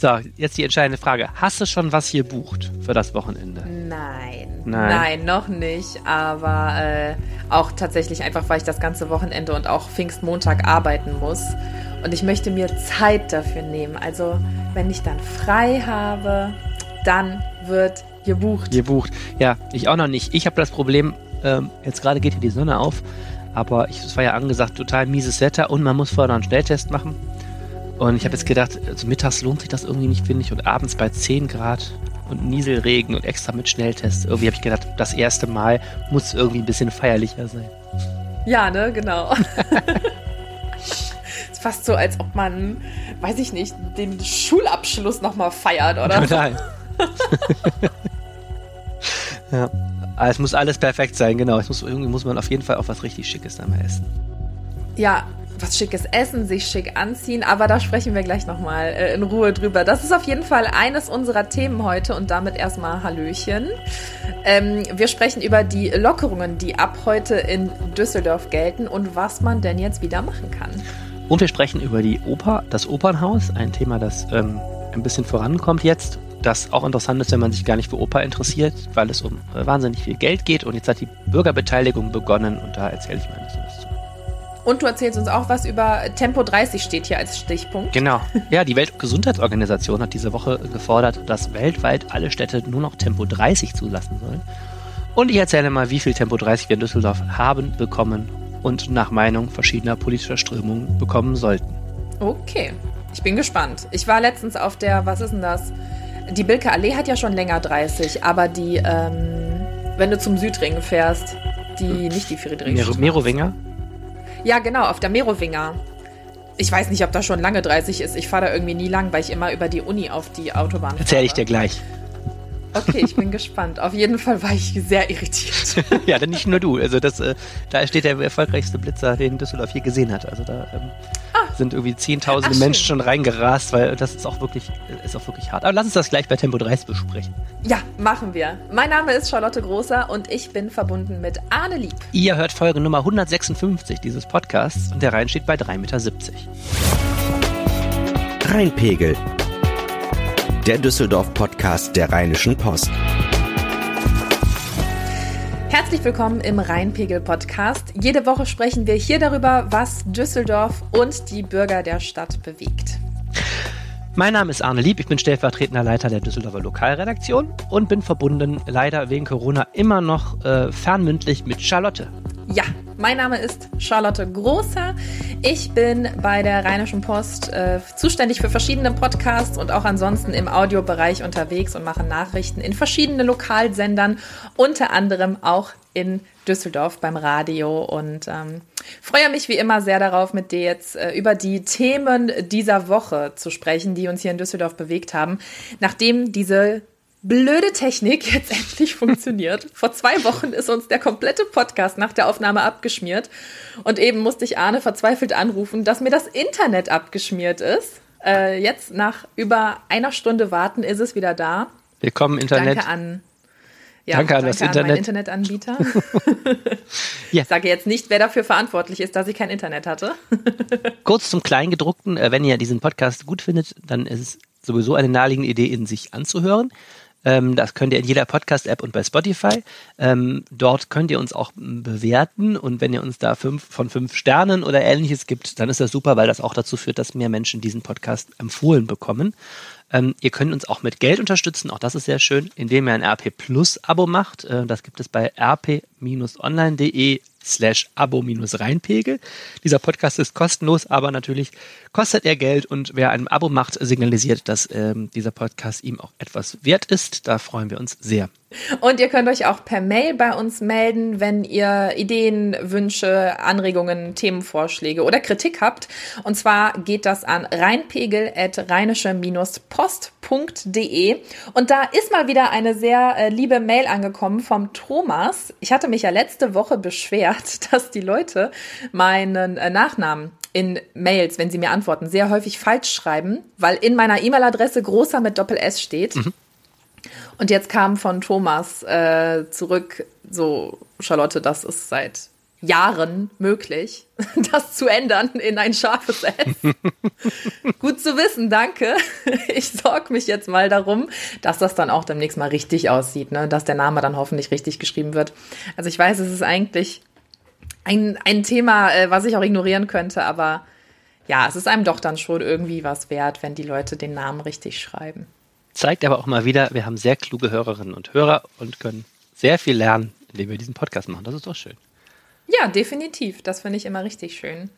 So, jetzt die entscheidende Frage. Hast du schon was hier bucht für das Wochenende? Nein. Nein, Nein noch nicht. Aber äh, auch tatsächlich einfach, weil ich das ganze Wochenende und auch Pfingstmontag arbeiten muss. Und ich möchte mir Zeit dafür nehmen. Also, wenn ich dann frei habe, dann wird gebucht. Gebucht. Ja, ich auch noch nicht. Ich habe das Problem, ähm, jetzt gerade geht hier die Sonne auf, aber es war ja angesagt, total mieses Wetter und man muss vorher noch einen Schnelltest machen. Und ich habe jetzt gedacht, also mittags lohnt sich das irgendwie nicht, finde ich. Und abends bei 10 Grad und Nieselregen und extra mit Schnelltest. Irgendwie habe ich gedacht, das erste Mal muss irgendwie ein bisschen feierlicher sein. Ja, ne, genau. ist fast so, als ob man, weiß ich nicht, den Schulabschluss nochmal feiert, oder? Total. ja. Aber es muss alles perfekt sein, genau. Es muss, irgendwie muss man auf jeden Fall auch was richtig Schickes dann mal essen. Ja, was Schickes essen, sich schick anziehen, aber da sprechen wir gleich nochmal äh, in Ruhe drüber. Das ist auf jeden Fall eines unserer Themen heute und damit erstmal Hallöchen. Ähm, wir sprechen über die Lockerungen, die ab heute in Düsseldorf gelten und was man denn jetzt wieder machen kann. Und wir sprechen über die Oper, das Opernhaus, ein Thema, das ähm, ein bisschen vorankommt jetzt das auch interessant ist, wenn man sich gar nicht für Oper interessiert, weil es um äh, wahnsinnig viel Geld geht und jetzt hat die Bürgerbeteiligung begonnen und da erzähle ich mal ein bisschen. Und du erzählst uns auch was über Tempo 30 steht hier als Stichpunkt. Genau. Ja, die Weltgesundheitsorganisation hat diese Woche gefordert, dass weltweit alle Städte nur noch Tempo 30 zulassen sollen. Und ich erzähle mal, wie viel Tempo 30 wir in Düsseldorf haben, bekommen und nach Meinung verschiedener politischer Strömungen bekommen sollten. Okay, ich bin gespannt. Ich war letztens auf der, was ist denn das? Die Bilke Allee hat ja schon länger 30, aber die, ähm, wenn du zum Südring fährst, die, hm. nicht die Friedrichstraße. Merowinger? Ja, genau, auf der Merowinger. Ich weiß nicht, ob das schon lange 30 ist. Ich fahre da irgendwie nie lang, weil ich immer über die Uni auf die Autobahn fahre. Erzähl ich dir gleich. Okay, ich bin gespannt. Auf jeden Fall war ich sehr irritiert. ja, dann nicht nur du. Also das, äh, da steht der erfolgreichste Blitzer, den Düsseldorf je gesehen hat. Also da ähm, ah. sind irgendwie zehntausende Ach, Menschen schon reingerast, weil das ist auch wirklich, ist auch wirklich hart. Aber lass uns das gleich bei Tempo 30 besprechen. Ja, machen wir. Mein Name ist Charlotte Großer und ich bin verbunden mit Arne Lieb. Ihr hört Folge Nummer 156 dieses Podcasts und der Rhein steht bei 3,70 Meter. Rheinpegel der Düsseldorf-Podcast der Rheinischen Post. Herzlich willkommen im Rheinpegel-Podcast. Jede Woche sprechen wir hier darüber, was Düsseldorf und die Bürger der Stadt bewegt. Mein Name ist Arne Lieb, ich bin stellvertretender Leiter der Düsseldorfer Lokalredaktion und bin verbunden leider wegen Corona immer noch äh, fernmündlich mit Charlotte. Ja, mein Name ist Charlotte Großer. Ich bin bei der Rheinischen Post äh, zuständig für verschiedene Podcasts und auch ansonsten im Audiobereich unterwegs und mache Nachrichten in verschiedenen Lokalsendern, unter anderem auch in Düsseldorf beim Radio und ähm, freue mich wie immer sehr darauf, mit dir jetzt äh, über die Themen dieser Woche zu sprechen, die uns hier in Düsseldorf bewegt haben, nachdem diese blöde Technik jetzt endlich funktioniert. Vor zwei Wochen ist uns der komplette Podcast nach der Aufnahme abgeschmiert. Und eben musste ich Arne verzweifelt anrufen, dass mir das Internet abgeschmiert ist. Äh, jetzt nach über einer Stunde warten ist es wieder da. Willkommen Internet. Danke an. Ja, danke an danke das Internet. An Internetanbieter. ja. Ich sage jetzt nicht, wer dafür verantwortlich ist, dass ich kein Internet hatte. Kurz zum Kleingedruckten. Äh, wenn ihr diesen Podcast gut findet, dann ist es sowieso eine naheliegende Idee, ihn sich anzuhören. Ähm, das könnt ihr in jeder Podcast-App und bei Spotify. Ähm, dort könnt ihr uns auch bewerten und wenn ihr uns da fünf von fünf Sternen oder ähnliches gibt, dann ist das super, weil das auch dazu führt, dass mehr Menschen diesen Podcast empfohlen bekommen. Ähm, ihr könnt uns auch mit Geld unterstützen, auch das ist sehr schön, indem ihr ein RP Plus Abo macht. Äh, das gibt es bei rp-online.de slash abo-reinpegel. Dieser Podcast ist kostenlos, aber natürlich kostet er Geld und wer ein Abo macht, signalisiert, dass ähm, dieser Podcast ihm auch etwas wert ist. Da freuen wir uns sehr. Und ihr könnt euch auch per Mail bei uns melden, wenn ihr Ideen, Wünsche, Anregungen, Themenvorschläge oder Kritik habt. Und zwar geht das an reinpegel.rheinische-post.de. Und da ist mal wieder eine sehr äh, liebe Mail angekommen vom Thomas. Ich hatte mich ja letzte Woche beschwert, dass die Leute meinen äh, Nachnamen in Mails, wenn sie mir antworten, sehr häufig falsch schreiben, weil in meiner E-Mail-Adresse großer mit Doppel-S steht. Mhm. Und jetzt kam von Thomas äh, zurück, so Charlotte, das ist seit Jahren möglich, das zu ändern in ein scharfes S. Gut zu wissen, danke. Ich sorge mich jetzt mal darum, dass das dann auch demnächst mal richtig aussieht, ne? dass der Name dann hoffentlich richtig geschrieben wird. Also ich weiß, es ist eigentlich ein, ein Thema, äh, was ich auch ignorieren könnte, aber ja, es ist einem doch dann schon irgendwie was wert, wenn die Leute den Namen richtig schreiben. Zeigt aber auch mal wieder, wir haben sehr kluge Hörerinnen und Hörer und können sehr viel lernen, indem wir diesen Podcast machen. Das ist doch schön. Ja, definitiv. Das finde ich immer richtig schön.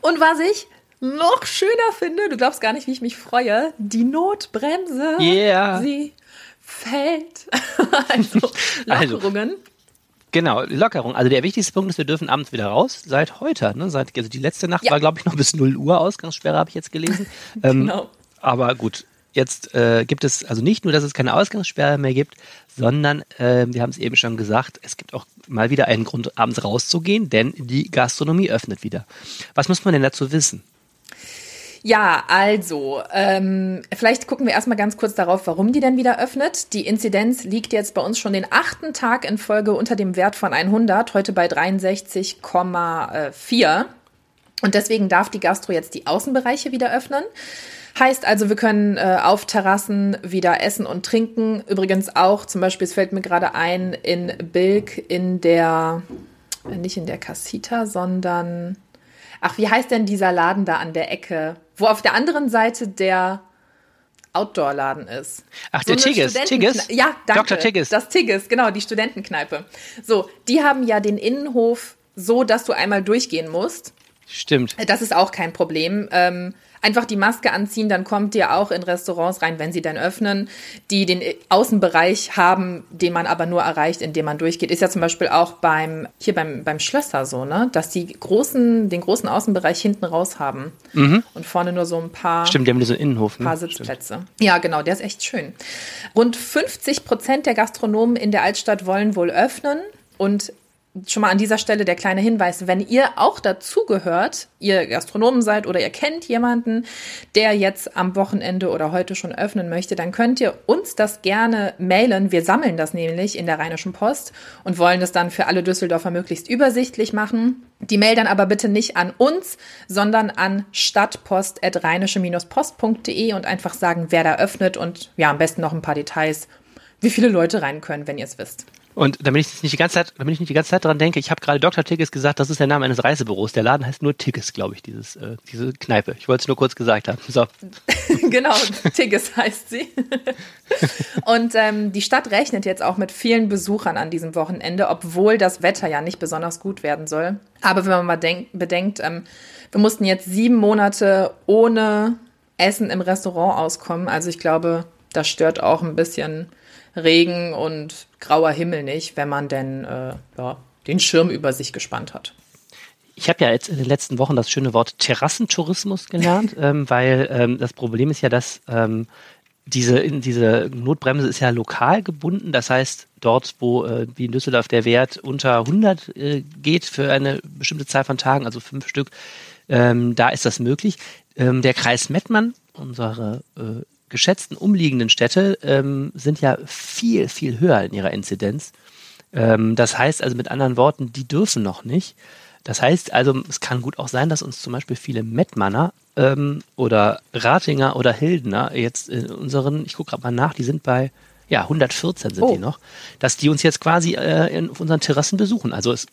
Und was ich noch schöner finde, du glaubst gar nicht, wie ich mich freue, die Notbremse. Yeah. Sie fällt. also, also Lockerungen. Also. Genau, Lockerung. Also der wichtigste Punkt ist, wir dürfen abends wieder raus. Seit heute. Ne? Seit, also die letzte Nacht ja. war, glaube ich, noch bis 0 Uhr Ausgangssperre, habe ich jetzt gelesen. Ähm, genau. Aber gut, jetzt äh, gibt es also nicht nur, dass es keine Ausgangssperre mehr gibt, sondern äh, wir haben es eben schon gesagt, es gibt auch mal wieder einen Grund, abends rauszugehen, denn die Gastronomie öffnet wieder. Was muss man denn dazu wissen? Ja, also, ähm, vielleicht gucken wir erstmal ganz kurz darauf, warum die denn wieder öffnet. Die Inzidenz liegt jetzt bei uns schon den achten Tag in Folge unter dem Wert von 100, heute bei 63,4. Und deswegen darf die Gastro jetzt die Außenbereiche wieder öffnen. Heißt also, wir können äh, auf Terrassen wieder essen und trinken. Übrigens auch, zum Beispiel, es fällt mir gerade ein, in Bilk in der, äh, nicht in der Casita, sondern, ach, wie heißt denn dieser Laden da an der Ecke, wo auf der anderen Seite der Outdoor-Laden ist. Ach, so der Tigges. Tigges? Ja, danke. Dr. Tigges. Das Tigges, genau, die Studentenkneipe. So, die haben ja den Innenhof so, dass du einmal durchgehen musst. Stimmt. Das ist auch kein Problem. Ähm, einfach die Maske anziehen, dann kommt ihr auch in Restaurants rein, wenn sie dann öffnen, die den Außenbereich haben, den man aber nur erreicht, indem man durchgeht. Ist ja zum Beispiel auch beim, hier beim, beim Schlösser so, ne? Dass die großen, den großen Außenbereich hinten raus haben. Mhm. Und vorne nur so ein paar. Stimmt, die haben so einen Innenhof. Ne? Paar Sitzplätze. Stimmt. Ja, genau, der ist echt schön. Rund 50 Prozent der Gastronomen in der Altstadt wollen wohl öffnen. Und schon mal an dieser Stelle der kleine Hinweis, wenn ihr auch dazugehört, ihr Gastronomen seid oder ihr kennt jemanden, der jetzt am Wochenende oder heute schon öffnen möchte, dann könnt ihr uns das gerne mailen. Wir sammeln das nämlich in der Rheinischen Post und wollen das dann für alle Düsseldorfer möglichst übersichtlich machen. Die Mail dann aber bitte nicht an uns, sondern an stadtpost.rheinische-post.de und einfach sagen, wer da öffnet und ja, am besten noch ein paar Details, wie viele Leute rein können, wenn ihr es wisst. Und damit ich nicht die ganze Zeit, damit ich nicht die ganze Zeit dran denke, ich habe gerade Dr. Tigges gesagt, das ist der Name eines Reisebüros. Der Laden heißt nur Tigges, glaube ich, dieses, äh, diese Kneipe. Ich wollte es nur kurz gesagt haben. So. genau, Tigges heißt sie. Und ähm, die Stadt rechnet jetzt auch mit vielen Besuchern an diesem Wochenende, obwohl das Wetter ja nicht besonders gut werden soll. Aber wenn man mal denk, bedenkt, ähm, wir mussten jetzt sieben Monate ohne Essen im Restaurant auskommen. Also ich glaube, das stört auch ein bisschen Regen und grauer Himmel nicht, wenn man denn äh, ja, den Schirm über sich gespannt hat. Ich habe ja jetzt in den letzten Wochen das schöne Wort Terrassentourismus gelernt, ähm, weil ähm, das Problem ist ja, dass ähm, diese, diese Notbremse ist ja lokal gebunden. Das heißt, dort, wo äh, wie in Düsseldorf der Wert unter 100 äh, geht für eine bestimmte Zahl von Tagen, also fünf Stück, ähm, da ist das möglich. Ähm, der Kreis Mettmann, unsere äh, geschätzten umliegenden Städte ähm, sind ja viel, viel höher in ihrer Inzidenz. Ähm, das heißt also mit anderen Worten, die dürfen noch nicht. Das heißt also, es kann gut auch sein, dass uns zum Beispiel viele Mettmanner ähm, oder Ratinger oder Hildener jetzt in unseren, ich gucke gerade mal nach, die sind bei ja 114 sind oh. die noch, dass die uns jetzt quasi äh, in, auf unseren Terrassen besuchen. Also es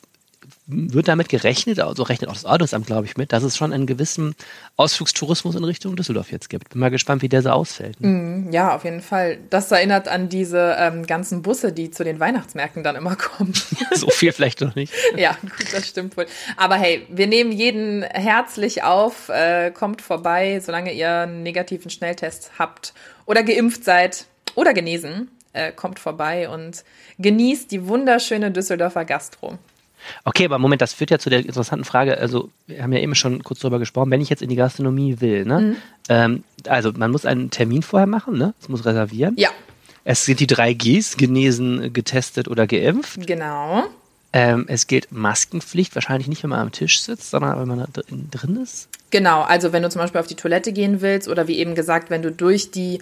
wird damit gerechnet, also rechnet auch das Ordnungsamt, glaube ich, mit, dass es schon einen gewissen Ausflugstourismus in Richtung Düsseldorf jetzt gibt. Bin mal gespannt, wie der so ausfällt. Ne? Mm, ja, auf jeden Fall. Das erinnert an diese ähm, ganzen Busse, die zu den Weihnachtsmärkten dann immer kommen. so viel vielleicht noch nicht. ja, gut, das stimmt wohl. Aber hey, wir nehmen jeden herzlich auf, äh, kommt vorbei, solange ihr einen negativen Schnelltest habt oder geimpft seid oder genesen. Äh, kommt vorbei und genießt die wunderschöne Düsseldorfer Gastro. Okay, aber Moment, das führt ja zu der interessanten Frage. Also, wir haben ja eben schon kurz darüber gesprochen, wenn ich jetzt in die Gastronomie will, ne? Mhm. Ähm, also, man muss einen Termin vorher machen, ne? Es muss reservieren. Ja. Es sind die drei Gs, genesen, getestet oder geimpft. Genau. Ähm, es gilt Maskenpflicht, wahrscheinlich nicht, wenn man am Tisch sitzt, sondern wenn man da drin ist. Genau, also wenn du zum Beispiel auf die Toilette gehen willst oder wie eben gesagt, wenn du durch die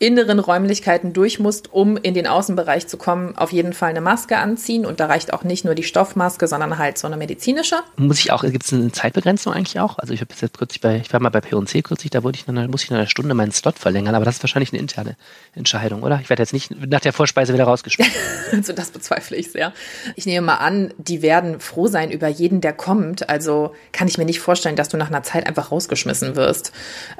inneren Räumlichkeiten durch musst, um in den Außenbereich zu kommen, auf jeden Fall eine Maske anziehen. Und da reicht auch nicht nur die Stoffmaske, sondern halt so eine medizinische. Muss ich auch, gibt es eine Zeitbegrenzung eigentlich auch? Also ich habe jetzt kürzlich bei, ich war mal bei P&C kürzlich, da wurde ich dann, muss ich in einer Stunde meinen Slot verlängern, aber das ist wahrscheinlich eine interne Entscheidung, oder? Ich werde jetzt nicht nach der Vorspeise wieder rausgeschmissen. also das bezweifle ich sehr. Ich nehme mal an, die werden froh sein über jeden, der kommt. Also kann ich mir nicht vorstellen, dass du nach einer Zeit einfach rausgeschmissen wirst.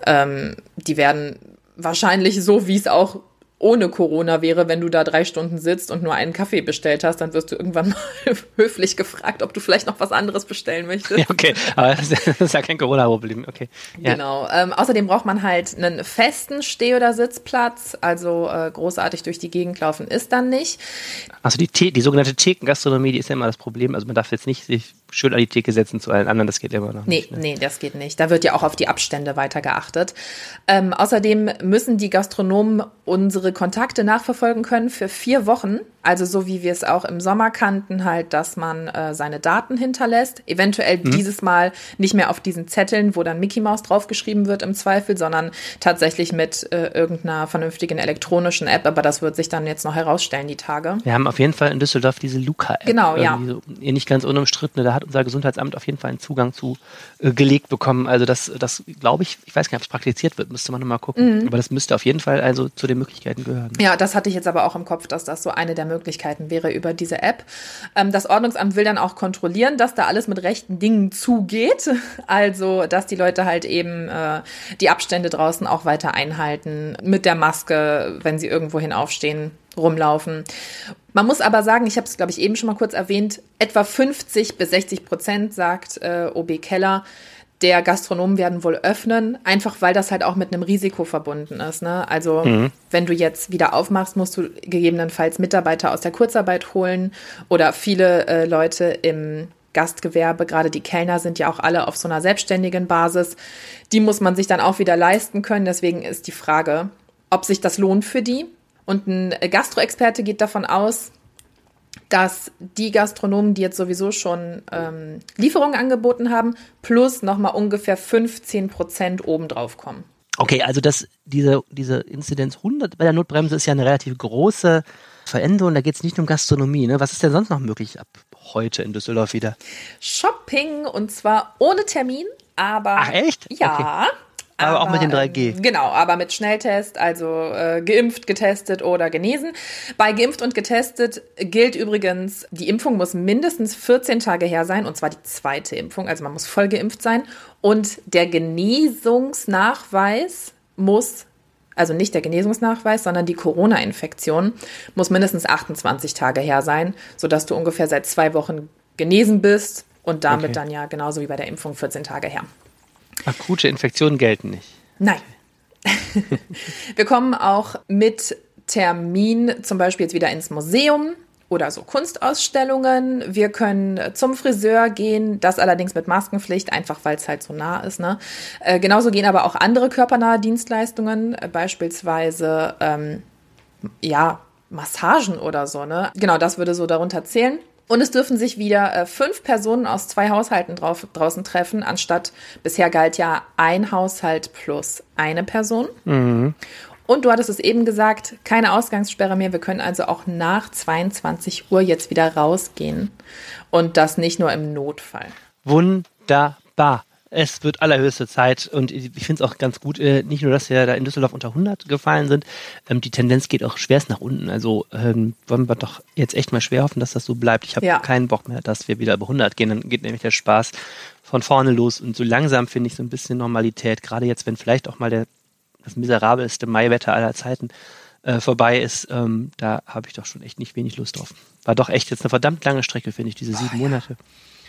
Ähm, die werden wahrscheinlich so, wie es auch ohne Corona wäre, wenn du da drei Stunden sitzt und nur einen Kaffee bestellt hast, dann wirst du irgendwann mal höflich gefragt, ob du vielleicht noch was anderes bestellen möchtest. Ja, okay, aber das ist ja kein Corona-Problem. Okay. Ja. Genau. Ähm, außerdem braucht man halt einen festen Steh- oder Sitzplatz. Also äh, großartig durch die Gegend laufen ist dann nicht. Also die, die sogenannte Thekengastronomie, die ist ja immer das Problem. Also man darf jetzt nicht sich schön an die Theke setzen zu allen anderen, das geht immer noch nee, nicht. Ne? Nee, das geht nicht. Da wird ja auch auf die Abstände weiter geachtet. Ähm, außerdem müssen die Gastronomen unsere Kontakte nachverfolgen können für vier Wochen. Also so wie wir es auch im Sommer kannten, halt, dass man äh, seine Daten hinterlässt. Eventuell mhm. dieses Mal nicht mehr auf diesen Zetteln, wo dann Mickey Mouse draufgeschrieben wird im Zweifel, sondern tatsächlich mit äh, irgendeiner vernünftigen elektronischen App. Aber das wird sich dann jetzt noch herausstellen, die Tage. Wir haben auf jeden Fall in Düsseldorf diese Luca-App. Genau, ja. So, nicht ganz unumstritten. Da hat unser Gesundheitsamt auf jeden Fall einen Zugang zu äh, gelegt bekommen. Also das, das glaube ich, ich weiß gar nicht, ob es praktiziert wird, müsste man nochmal gucken. Mhm. Aber das müsste auf jeden Fall also zu den Möglichkeiten gehören. Ja, das hatte ich jetzt aber auch im Kopf, dass das so eine der Möglichkeiten wäre über diese App. Ähm, das Ordnungsamt will dann auch kontrollieren, dass da alles mit rechten Dingen zugeht. Also, dass die Leute halt eben äh, die Abstände draußen auch weiter einhalten, mit der Maske, wenn sie irgendwohin aufstehen, rumlaufen. Man muss aber sagen, ich habe es, glaube ich, eben schon mal kurz erwähnt, etwa 50 bis 60 Prozent, sagt äh, OB Keller, der Gastronomen werden wohl öffnen, einfach weil das halt auch mit einem Risiko verbunden ist. Ne? Also mhm. wenn du jetzt wieder aufmachst, musst du gegebenenfalls Mitarbeiter aus der Kurzarbeit holen oder viele äh, Leute im Gastgewerbe, gerade die Kellner sind ja auch alle auf so einer selbstständigen Basis. Die muss man sich dann auch wieder leisten können. Deswegen ist die Frage, ob sich das lohnt für die. Und ein Gastroexperte geht davon aus, dass die Gastronomen, die jetzt sowieso schon ähm, Lieferungen angeboten haben, plus nochmal ungefähr 15 Prozent obendrauf kommen. Okay, also das, diese, diese Inzidenz 100 bei der Notbremse ist ja eine relativ große Veränderung. Da geht es nicht um Gastronomie. Ne? Was ist denn sonst noch möglich ab heute in Düsseldorf wieder? Shopping und zwar ohne Termin, aber. Ach, echt? Ja. Okay. Aber, aber, auch mit den 3G. Ähm, genau, aber mit Schnelltest, also äh, geimpft, getestet oder genesen. Bei geimpft und getestet gilt übrigens, die Impfung muss mindestens 14 Tage her sein, und zwar die zweite Impfung, also man muss voll geimpft sein. Und der Genesungsnachweis muss, also nicht der Genesungsnachweis, sondern die Corona-Infektion muss mindestens 28 Tage her sein, sodass du ungefähr seit zwei Wochen genesen bist und damit okay. dann ja genauso wie bei der Impfung 14 Tage her. Akute Infektionen gelten nicht. Nein. Wir kommen auch mit Termin zum Beispiel jetzt wieder ins Museum oder so Kunstausstellungen. Wir können zum Friseur gehen, das allerdings mit Maskenpflicht, einfach weil es halt so nah ist. Ne? Äh, genauso gehen aber auch andere körpernahe Dienstleistungen, äh, beispielsweise ähm, ja Massagen oder so. Ne? Genau, das würde so darunter zählen. Und es dürfen sich wieder äh, fünf Personen aus zwei Haushalten drauf, draußen treffen, anstatt bisher galt ja ein Haushalt plus eine Person. Mhm. Und du hattest es eben gesagt, keine Ausgangssperre mehr. Wir können also auch nach 22 Uhr jetzt wieder rausgehen. Und das nicht nur im Notfall. Wunderbar es wird allerhöchste Zeit und ich finde es auch ganz gut, äh, nicht nur, dass wir da in Düsseldorf unter 100 gefallen sind, ähm, die Tendenz geht auch schwerst nach unten. Also ähm, wollen wir doch jetzt echt mal schwer hoffen, dass das so bleibt. Ich habe ja. keinen Bock mehr, dass wir wieder über 100 gehen. Dann geht nämlich der Spaß von vorne los und so langsam finde ich so ein bisschen Normalität. Gerade jetzt, wenn vielleicht auch mal der, das miserabelste Maiwetter aller Zeiten äh, vorbei ist, ähm, da habe ich doch schon echt nicht wenig Lust drauf. War doch echt jetzt eine verdammt lange Strecke, finde ich, diese sieben oh, Monate.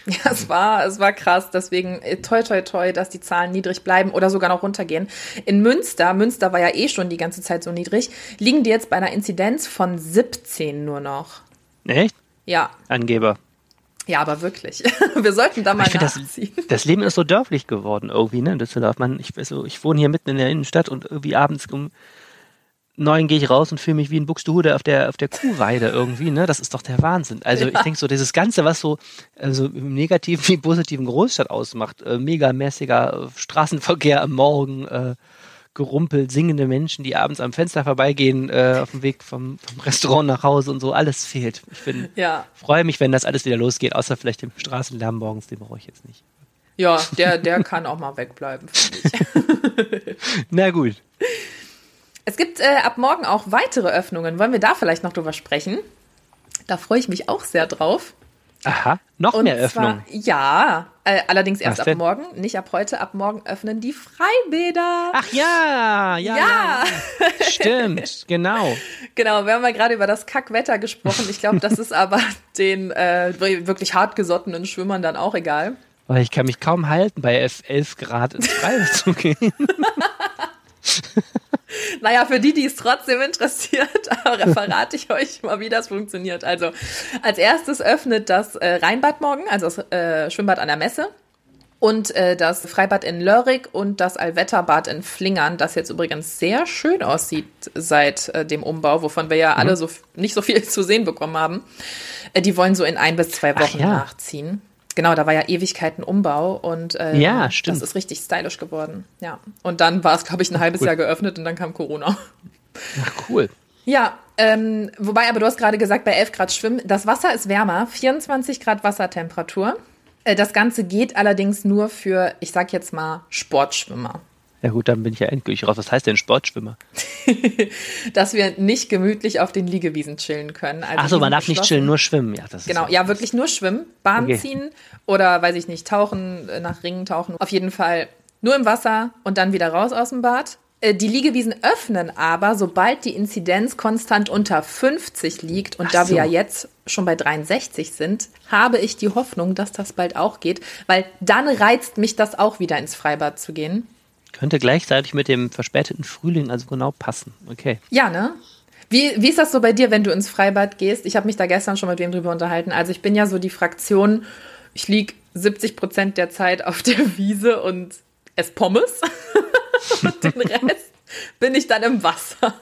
Ja. Es war, es war krass. Deswegen äh, toi, toi, toi, dass die Zahlen niedrig bleiben oder sogar noch runtergehen. In Münster, Münster war ja eh schon die ganze Zeit so niedrig, liegen die jetzt bei einer Inzidenz von 17 nur noch. Echt? Ja. Angeber. Ja, aber wirklich. Wir sollten da mal ich nachziehen. Das, das, Leben ist so dörflich geworden irgendwie, ne? Düsseldorf. Man, ich, also, ich wohne hier mitten in der Innenstadt und irgendwie abends um neun gehe ich raus und fühle mich wie ein Buxtehude auf der, auf der Kuhweide irgendwie, ne? Das ist doch der Wahnsinn. Also ja. ich denke so, dieses Ganze, was so also im negativen wie positiven Großstadt ausmacht, äh, megamäßiger Straßenverkehr am Morgen, äh, Gerumpel, singende Menschen, die abends am Fenster vorbeigehen, äh, auf dem Weg vom, vom Restaurant nach Hause und so, alles fehlt. Ich bin, Ja. freue mich, wenn das alles wieder losgeht, außer vielleicht dem Straßenlärm morgens, den brauche ich jetzt nicht. Ja, der, der kann auch mal wegbleiben, finde ich. Na gut. Es gibt äh, ab morgen auch weitere Öffnungen. Wollen wir da vielleicht noch drüber sprechen? Da freue ich mich auch sehr drauf. Aha, noch Und mehr Öffnung. Zwar, ja, äh, allerdings erst Was ab denn? morgen, nicht ab heute. Ab morgen öffnen die Freibäder. Ach ja, ja, ja, stimmt, genau. genau. Wir haben ja gerade über das Kackwetter gesprochen. Ich glaube, das ist aber den äh, wirklich hartgesottenen Schwimmern dann auch egal. Weil ich kann mich kaum halten, bei 11 11 Grad ins Freie zu gehen. Naja, für die, die es trotzdem interessiert, aber verrate ich euch mal, wie das funktioniert. Also, als erstes öffnet das äh, Rheinbad morgen, also das äh, Schwimmbad an der Messe. Und äh, das Freibad in Lörrick und das Allwetterbad in Flingern, das jetzt übrigens sehr schön aussieht seit äh, dem Umbau, wovon wir ja alle so nicht so viel zu sehen bekommen haben. Äh, die wollen so in ein bis zwei Wochen ja. nachziehen. Genau, da war ja Ewigkeiten Umbau und äh, Ja, das ist richtig stylisch geworden. Ja. Und dann war es, glaube ich, ein halbes Jahr geöffnet und dann kam Corona. Ach, cool. Ja, ähm, wobei, aber du hast gerade gesagt, bei 11 Grad schwimmen. Das Wasser ist wärmer, 24 Grad Wassertemperatur. Äh, das Ganze geht allerdings nur für, ich sag jetzt mal, Sportschwimmer. Ja gut, dann bin ich ja endgültig raus. Was heißt denn Sportschwimmer? Dass wir nicht gemütlich auf den Liegewiesen chillen können. Also Ach so, die man darf nicht chillen, nur schwimmen. Ja, das Genau, ja, wirklich nur schwimmen, Bahn Okay. ziehen oder, weiß ich nicht, tauchen, äh, nach Ringen tauchen. Auf jeden Fall nur im Wasser und dann wieder raus aus dem Bad. Äh, Die Liegewiesen öffnen aber, sobald die Inzidenz konstant unter 50 liegt. Und Ach da so. wir ja jetzt schon bei 63 sind, habe ich die Hoffnung, dass das bald auch geht, weil dann reizt mich das auch wieder ins Freibad zu gehen. Könnte gleichzeitig mit dem verspäteten Frühling also genau passen. Okay. Ja, ne? Wie, wie ist das so bei dir, wenn du ins Freibad gehst? Ich habe mich da gestern schon mit wem drüber unterhalten. Also ich bin ja so die Fraktion, ich lieg 70 Prozent der Zeit auf der Wiese und esse Pommes. und den Rest bin ich dann im Wasser.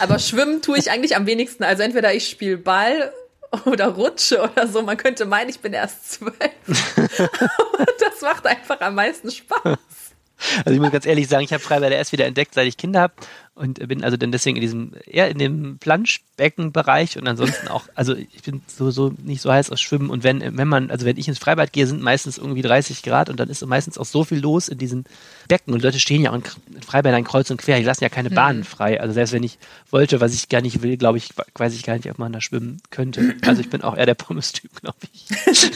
Aber schwimmen tue ich eigentlich am wenigsten. Also entweder ich spiele Ball oder rutsche oder so. Man könnte meinen, ich bin erst zwölf. Das macht einfach am meisten Spaß. Also ich muss ganz ehrlich sagen, ich habe Freibad erst wieder entdeckt, seit ich Kinder habe und bin also dann deswegen in diesem eher in dem Planschbeckenbereich und ansonsten auch, also ich bin sowieso nicht so heiß aus Schwimmen und wenn wenn man, also wenn ich ins Freibad gehe, sind meistens irgendwie 30 Grad und dann ist meistens auch so viel los in diesen Becken und Leute stehen ja auch in Freibädern kreuz und quer, die lassen ja keine Bahnen frei. Also selbst wenn ich wollte, was ich gar nicht will, glaube ich, weiß ich gar nicht, ob man da schwimmen könnte. Also ich bin auch eher der Pommes-Typ, glaube ich.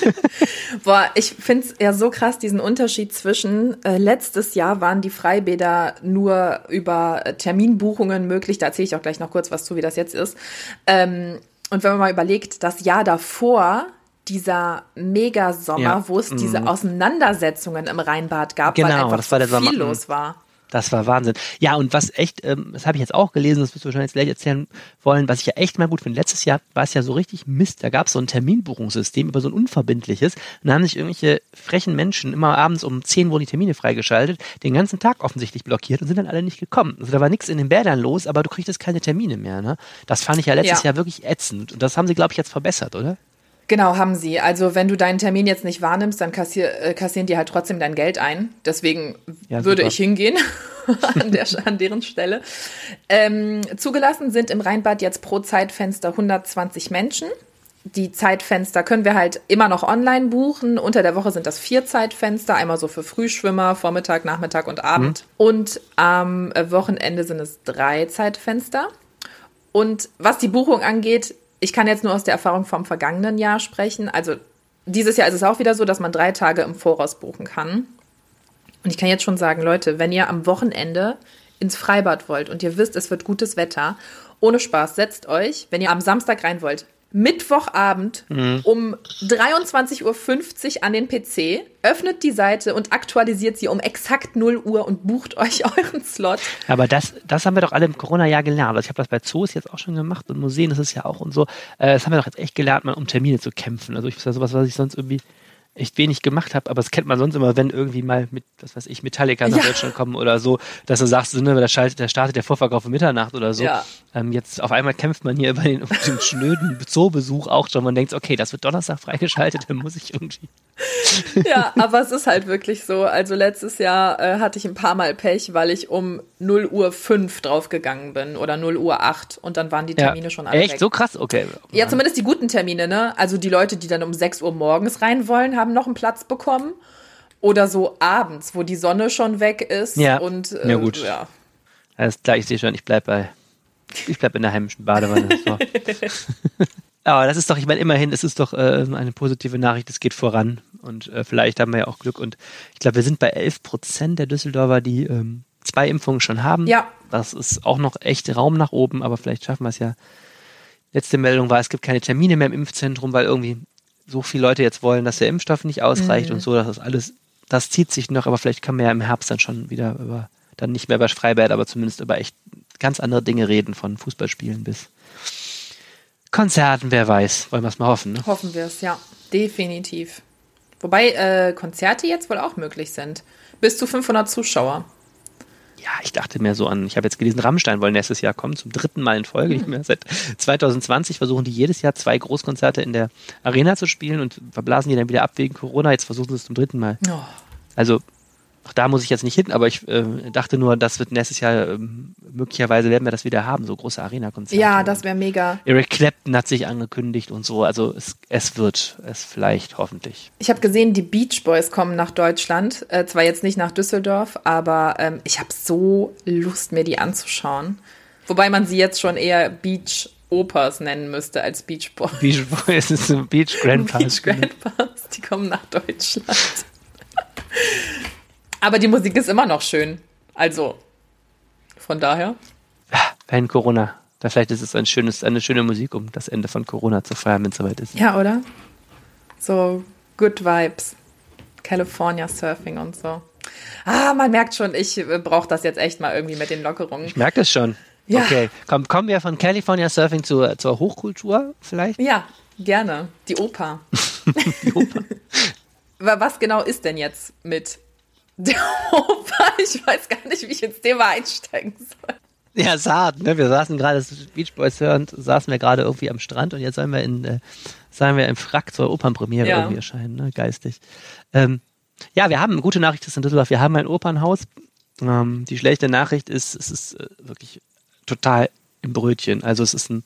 Boah, ich find's ja so krass, diesen Unterschied zwischen, äh, letztes Jahr waren die Freibäder nur über äh, Terminbuchungen möglich, da erzähle ich auch gleich noch kurz was zu, wie das jetzt ist. Ähm, und wenn man mal überlegt, das Jahr davor, dieser Megasommer, Ja, wo es diese Auseinandersetzungen im Rheinbad gab, weil Genau, einfach das war der viel Sommer. los war. Das war Wahnsinn. Ja, und was echt, ähm, das habe ich jetzt auch gelesen, das wirst du wahrscheinlich gleich erzählen wollen, was ich ja echt mal gut finde. Letztes Jahr war es ja so richtig Mist. Da gab es so ein Terminbuchungssystem über so ein unverbindliches. Und da haben sich irgendwelche frechen Menschen immer abends um 10 wurden die Termine freigeschaltet, den ganzen Tag offensichtlich blockiert und sind dann alle nicht gekommen. Also da war nichts in den Bädern los, aber du kriegtest keine Termine mehr. Ne? Das fand ich ja letztes Ja. Jahr wirklich ätzend. Und das haben sie, glaube ich, jetzt verbessert, oder? Genau, haben sie. Also wenn du deinen Termin jetzt nicht wahrnimmst, dann kassier, äh, kassieren die halt trotzdem dein Geld ein. Deswegen Ja, würde ich hingehen an, der, an deren Stelle. Ähm, zugelassen sind im Rheinbad jetzt pro Zeitfenster 120 Menschen. Die Zeitfenster können wir halt immer noch online buchen. Unter der Woche sind das vier Zeitfenster, einmal so für Frühschwimmer, Vormittag, Nachmittag und Abend. Und am äh, Wochenende sind es drei Zeitfenster. Und was die Buchung angeht, ich kann jetzt nur aus der Erfahrung vom vergangenen Jahr sprechen. Also dieses Jahr ist es auch wieder so, dass man drei Tage im Voraus buchen kann. Und ich kann jetzt schon sagen, Leute, wenn ihr am Wochenende ins Freibad wollt und ihr wisst, es wird gutes Wetter, ohne Spaß, setzt euch, wenn ihr am Samstag rein wollt, Mittwochabend um 23.50 Uhr an den PC, öffnet die Seite und aktualisiert sie um exakt 0 Uhr und bucht euch euren Slot. Aber das, das haben wir doch alle im Corona-Jahr gelernt. Also ich habe das bei Zoos jetzt auch schon gemacht und Museen, das ist ja auch und so. Äh, das haben wir doch jetzt echt gelernt, mal um Termine zu kämpfen. Also ich ist ja sowas, was ich sonst irgendwie echt wenig gemacht habe, aber das kennt man sonst immer, wenn irgendwie mal mit, was weiß ich, Metallica nach Ja. Deutschland kommen oder so, dass du sagst, ne, da, schaltet, da startet der Vorverkauf um Mitternacht oder so. Ja. Ähm, jetzt auf einmal kämpft man hier über den, über den schnöden Zoobesuch auch schon. Man denkt, okay, das wird Donnerstag freigeschaltet, dann muss ich irgendwie. Ja, aber es ist halt wirklich so. Also letztes Jahr äh, hatte ich ein paar Mal Pech, weil ich um 0 Uhr 5 draufgegangen bin oder 0 Uhr 8 und dann waren die Termine schon alle Echt? weg. So krass? Okay. Ja, zumindest die guten Termine, ne? Also die Leute, die dann um 6 Uhr morgens rein wollen, haben noch einen Platz bekommen. Oder so abends, wo die Sonne schon weg ist. Ja. Und, äh, Ja, gut. Ja. Alles klar, ich sehe schon, ich bleib bei, ich bleib in der heimischen Badewanne. So. Aber das ist doch, ich meine, immerhin, es ist doch äh, eine positive Nachricht, es geht voran und äh, vielleicht haben wir ja auch Glück und ich glaube, wir sind bei 11 Prozent der Düsseldorfer, die ähm, zwei Impfungen schon haben. Ja. Das ist auch noch echt Raum nach oben, aber vielleicht schaffen wir es ja. Letzte Meldung war, es gibt keine Termine mehr im Impfzentrum, weil irgendwie so viele Leute jetzt wollen, dass der Impfstoff nicht ausreicht und so, das ist alles, das zieht sich noch, aber vielleicht kann man ja im Herbst dann schon wieder über, dann nicht mehr über Freibad, aber zumindest über echt ganz andere Dinge reden, von Fußballspielen bis Konzerten, wer weiß. Wollen wir es mal hoffen, ne? Hoffen wir es, ja. Definitiv. Wobei äh, Konzerte jetzt wohl auch möglich sind. Bis zu 500 Zuschauer. Ja, ich dachte mir so an, ich habe jetzt gelesen, Rammstein wollen nächstes Jahr kommen, zum dritten Mal in Folge. Nicht mehr. Seit 2020 versuchen die jedes Jahr zwei Großkonzerte in der Arena zu spielen und verblasen die dann wieder ab wegen Corona. Jetzt versuchen sie es zum dritten Mal. Oh. Also auch da muss ich jetzt nicht hin, aber ich äh, dachte nur, das wird nächstes Jahr ähm, möglicherweise werden wir das wieder haben, so große Arena-Konzerte. Ja, das wäre mega. Eric Clapton hat sich angekündigt und so. Also es, es wird, es vielleicht, hoffentlich. Ich habe gesehen, die Beach Boys kommen nach Deutschland. Äh, zwar jetzt nicht nach Düsseldorf, aber ähm, ich habe so Lust, mir die anzuschauen. Wobei man sie jetzt schon eher Beach Opers nennen müsste als Beach Boys. Beach Boys ist ein Beach Grandpas. Beach Grandpas, die kommen nach Deutschland. Aber die Musik ist immer noch schön. Also, von daher. Wenn Corona. Da vielleicht ist es ein schönes, eine schöne Musik, um das Ende von Corona zu feiern, wenn es soweit ist. Ja, oder? So good vibes. California Surfing und so. Ah, man merkt schon, ich äh, brauche das jetzt echt mal irgendwie mit den Lockerungen. Ich merke das schon. Ja. Okay, Komm, kommen wir von California Surfing zur, zur Hochkultur vielleicht? Ja, gerne. Die Oper. Wa- Was genau ist denn jetzt mit der Oper? Ich weiß gar nicht, wie ich ins Thema einsteigen soll. Ja, Saat, ne? Wir saßen gerade, das Beach Boys hörend, saßen wir gerade irgendwie am Strand und jetzt sollen wir in, äh, sollen wir im Frack zur Opernpremiere Ja. irgendwie erscheinen, ne? Geistig. Ähm, ja, wir haben, gute Nachricht ist in Düsseldorf, wir haben ein Opernhaus. Ähm, die schlechte Nachricht ist, es ist äh, wirklich total im Brötchen. Also es ist ein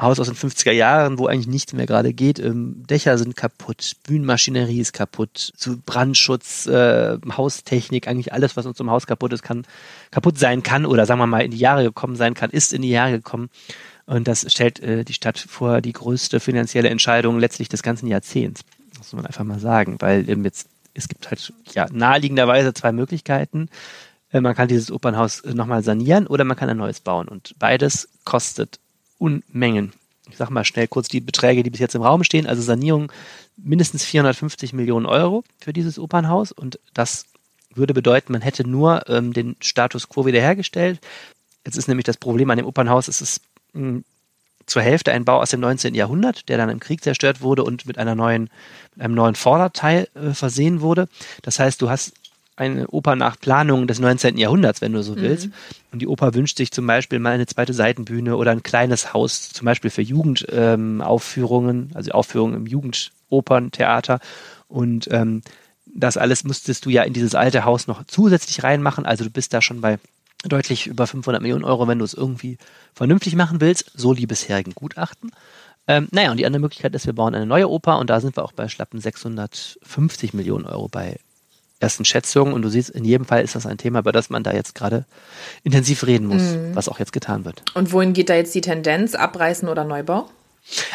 Haus aus den 50er Jahren, wo eigentlich nichts mehr gerade geht. Ähm, Dächer sind kaputt, Bühnenmaschinerie ist kaputt, Brandschutz, äh, Haustechnik, eigentlich alles, was uns im Haus kaputt ist, kann kaputt sein kann oder sagen wir mal in die Jahre gekommen sein kann, ist in die Jahre gekommen. Und das stellt äh, die Stadt vor die größte finanzielle Entscheidung letztlich des ganzen Jahrzehnts. Muss man einfach mal sagen, weil eben jetzt, es gibt halt ja naheliegenderweise zwei Möglichkeiten. Äh, Man kann dieses Opernhaus äh, nochmal sanieren oder man kann ein neues bauen. Und beides kostet Unmengen. Ich sag mal schnell kurz die Beträge, die bis jetzt im Raum stehen. Also Sanierung mindestens 450 Millionen Euro für dieses Opernhaus. Und das würde bedeuten, man hätte nur ähm, den Status quo wiederhergestellt. Jetzt ist nämlich das Problem an dem Opernhaus, es ist mh, zur Hälfte ein Bau aus dem 19. Jahrhundert, der dann im Krieg zerstört wurde und mit einer neuen, mit einem neuen Vorderteil äh, versehen wurde. Das heißt, du hast eine Oper nach Planung des 19. Jahrhunderts, wenn du so willst. Und die Oper wünscht sich zum Beispiel mal eine zweite Seitenbühne oder ein kleines Haus, zum Beispiel für Jugendaufführungen, ähm, also Aufführungen im Jugendoperntheater. Und ähm, das alles musstest du ja in dieses alte Haus noch zusätzlich reinmachen. Also du bist da schon bei deutlich über 500 Millionen Euro, wenn du es irgendwie vernünftig machen willst, so die bisherigen Gutachten. Ähm, naja, und die andere Möglichkeit ist, wir bauen eine neue Oper und da sind wir auch bei schlappen 650 Millionen Euro bei ersten Schätzungen. Und du siehst, in jedem Fall ist das ein Thema, über das man da jetzt gerade intensiv reden muss, was auch jetzt getan wird. Und wohin geht da jetzt die Tendenz? Abreißen oder Neubau?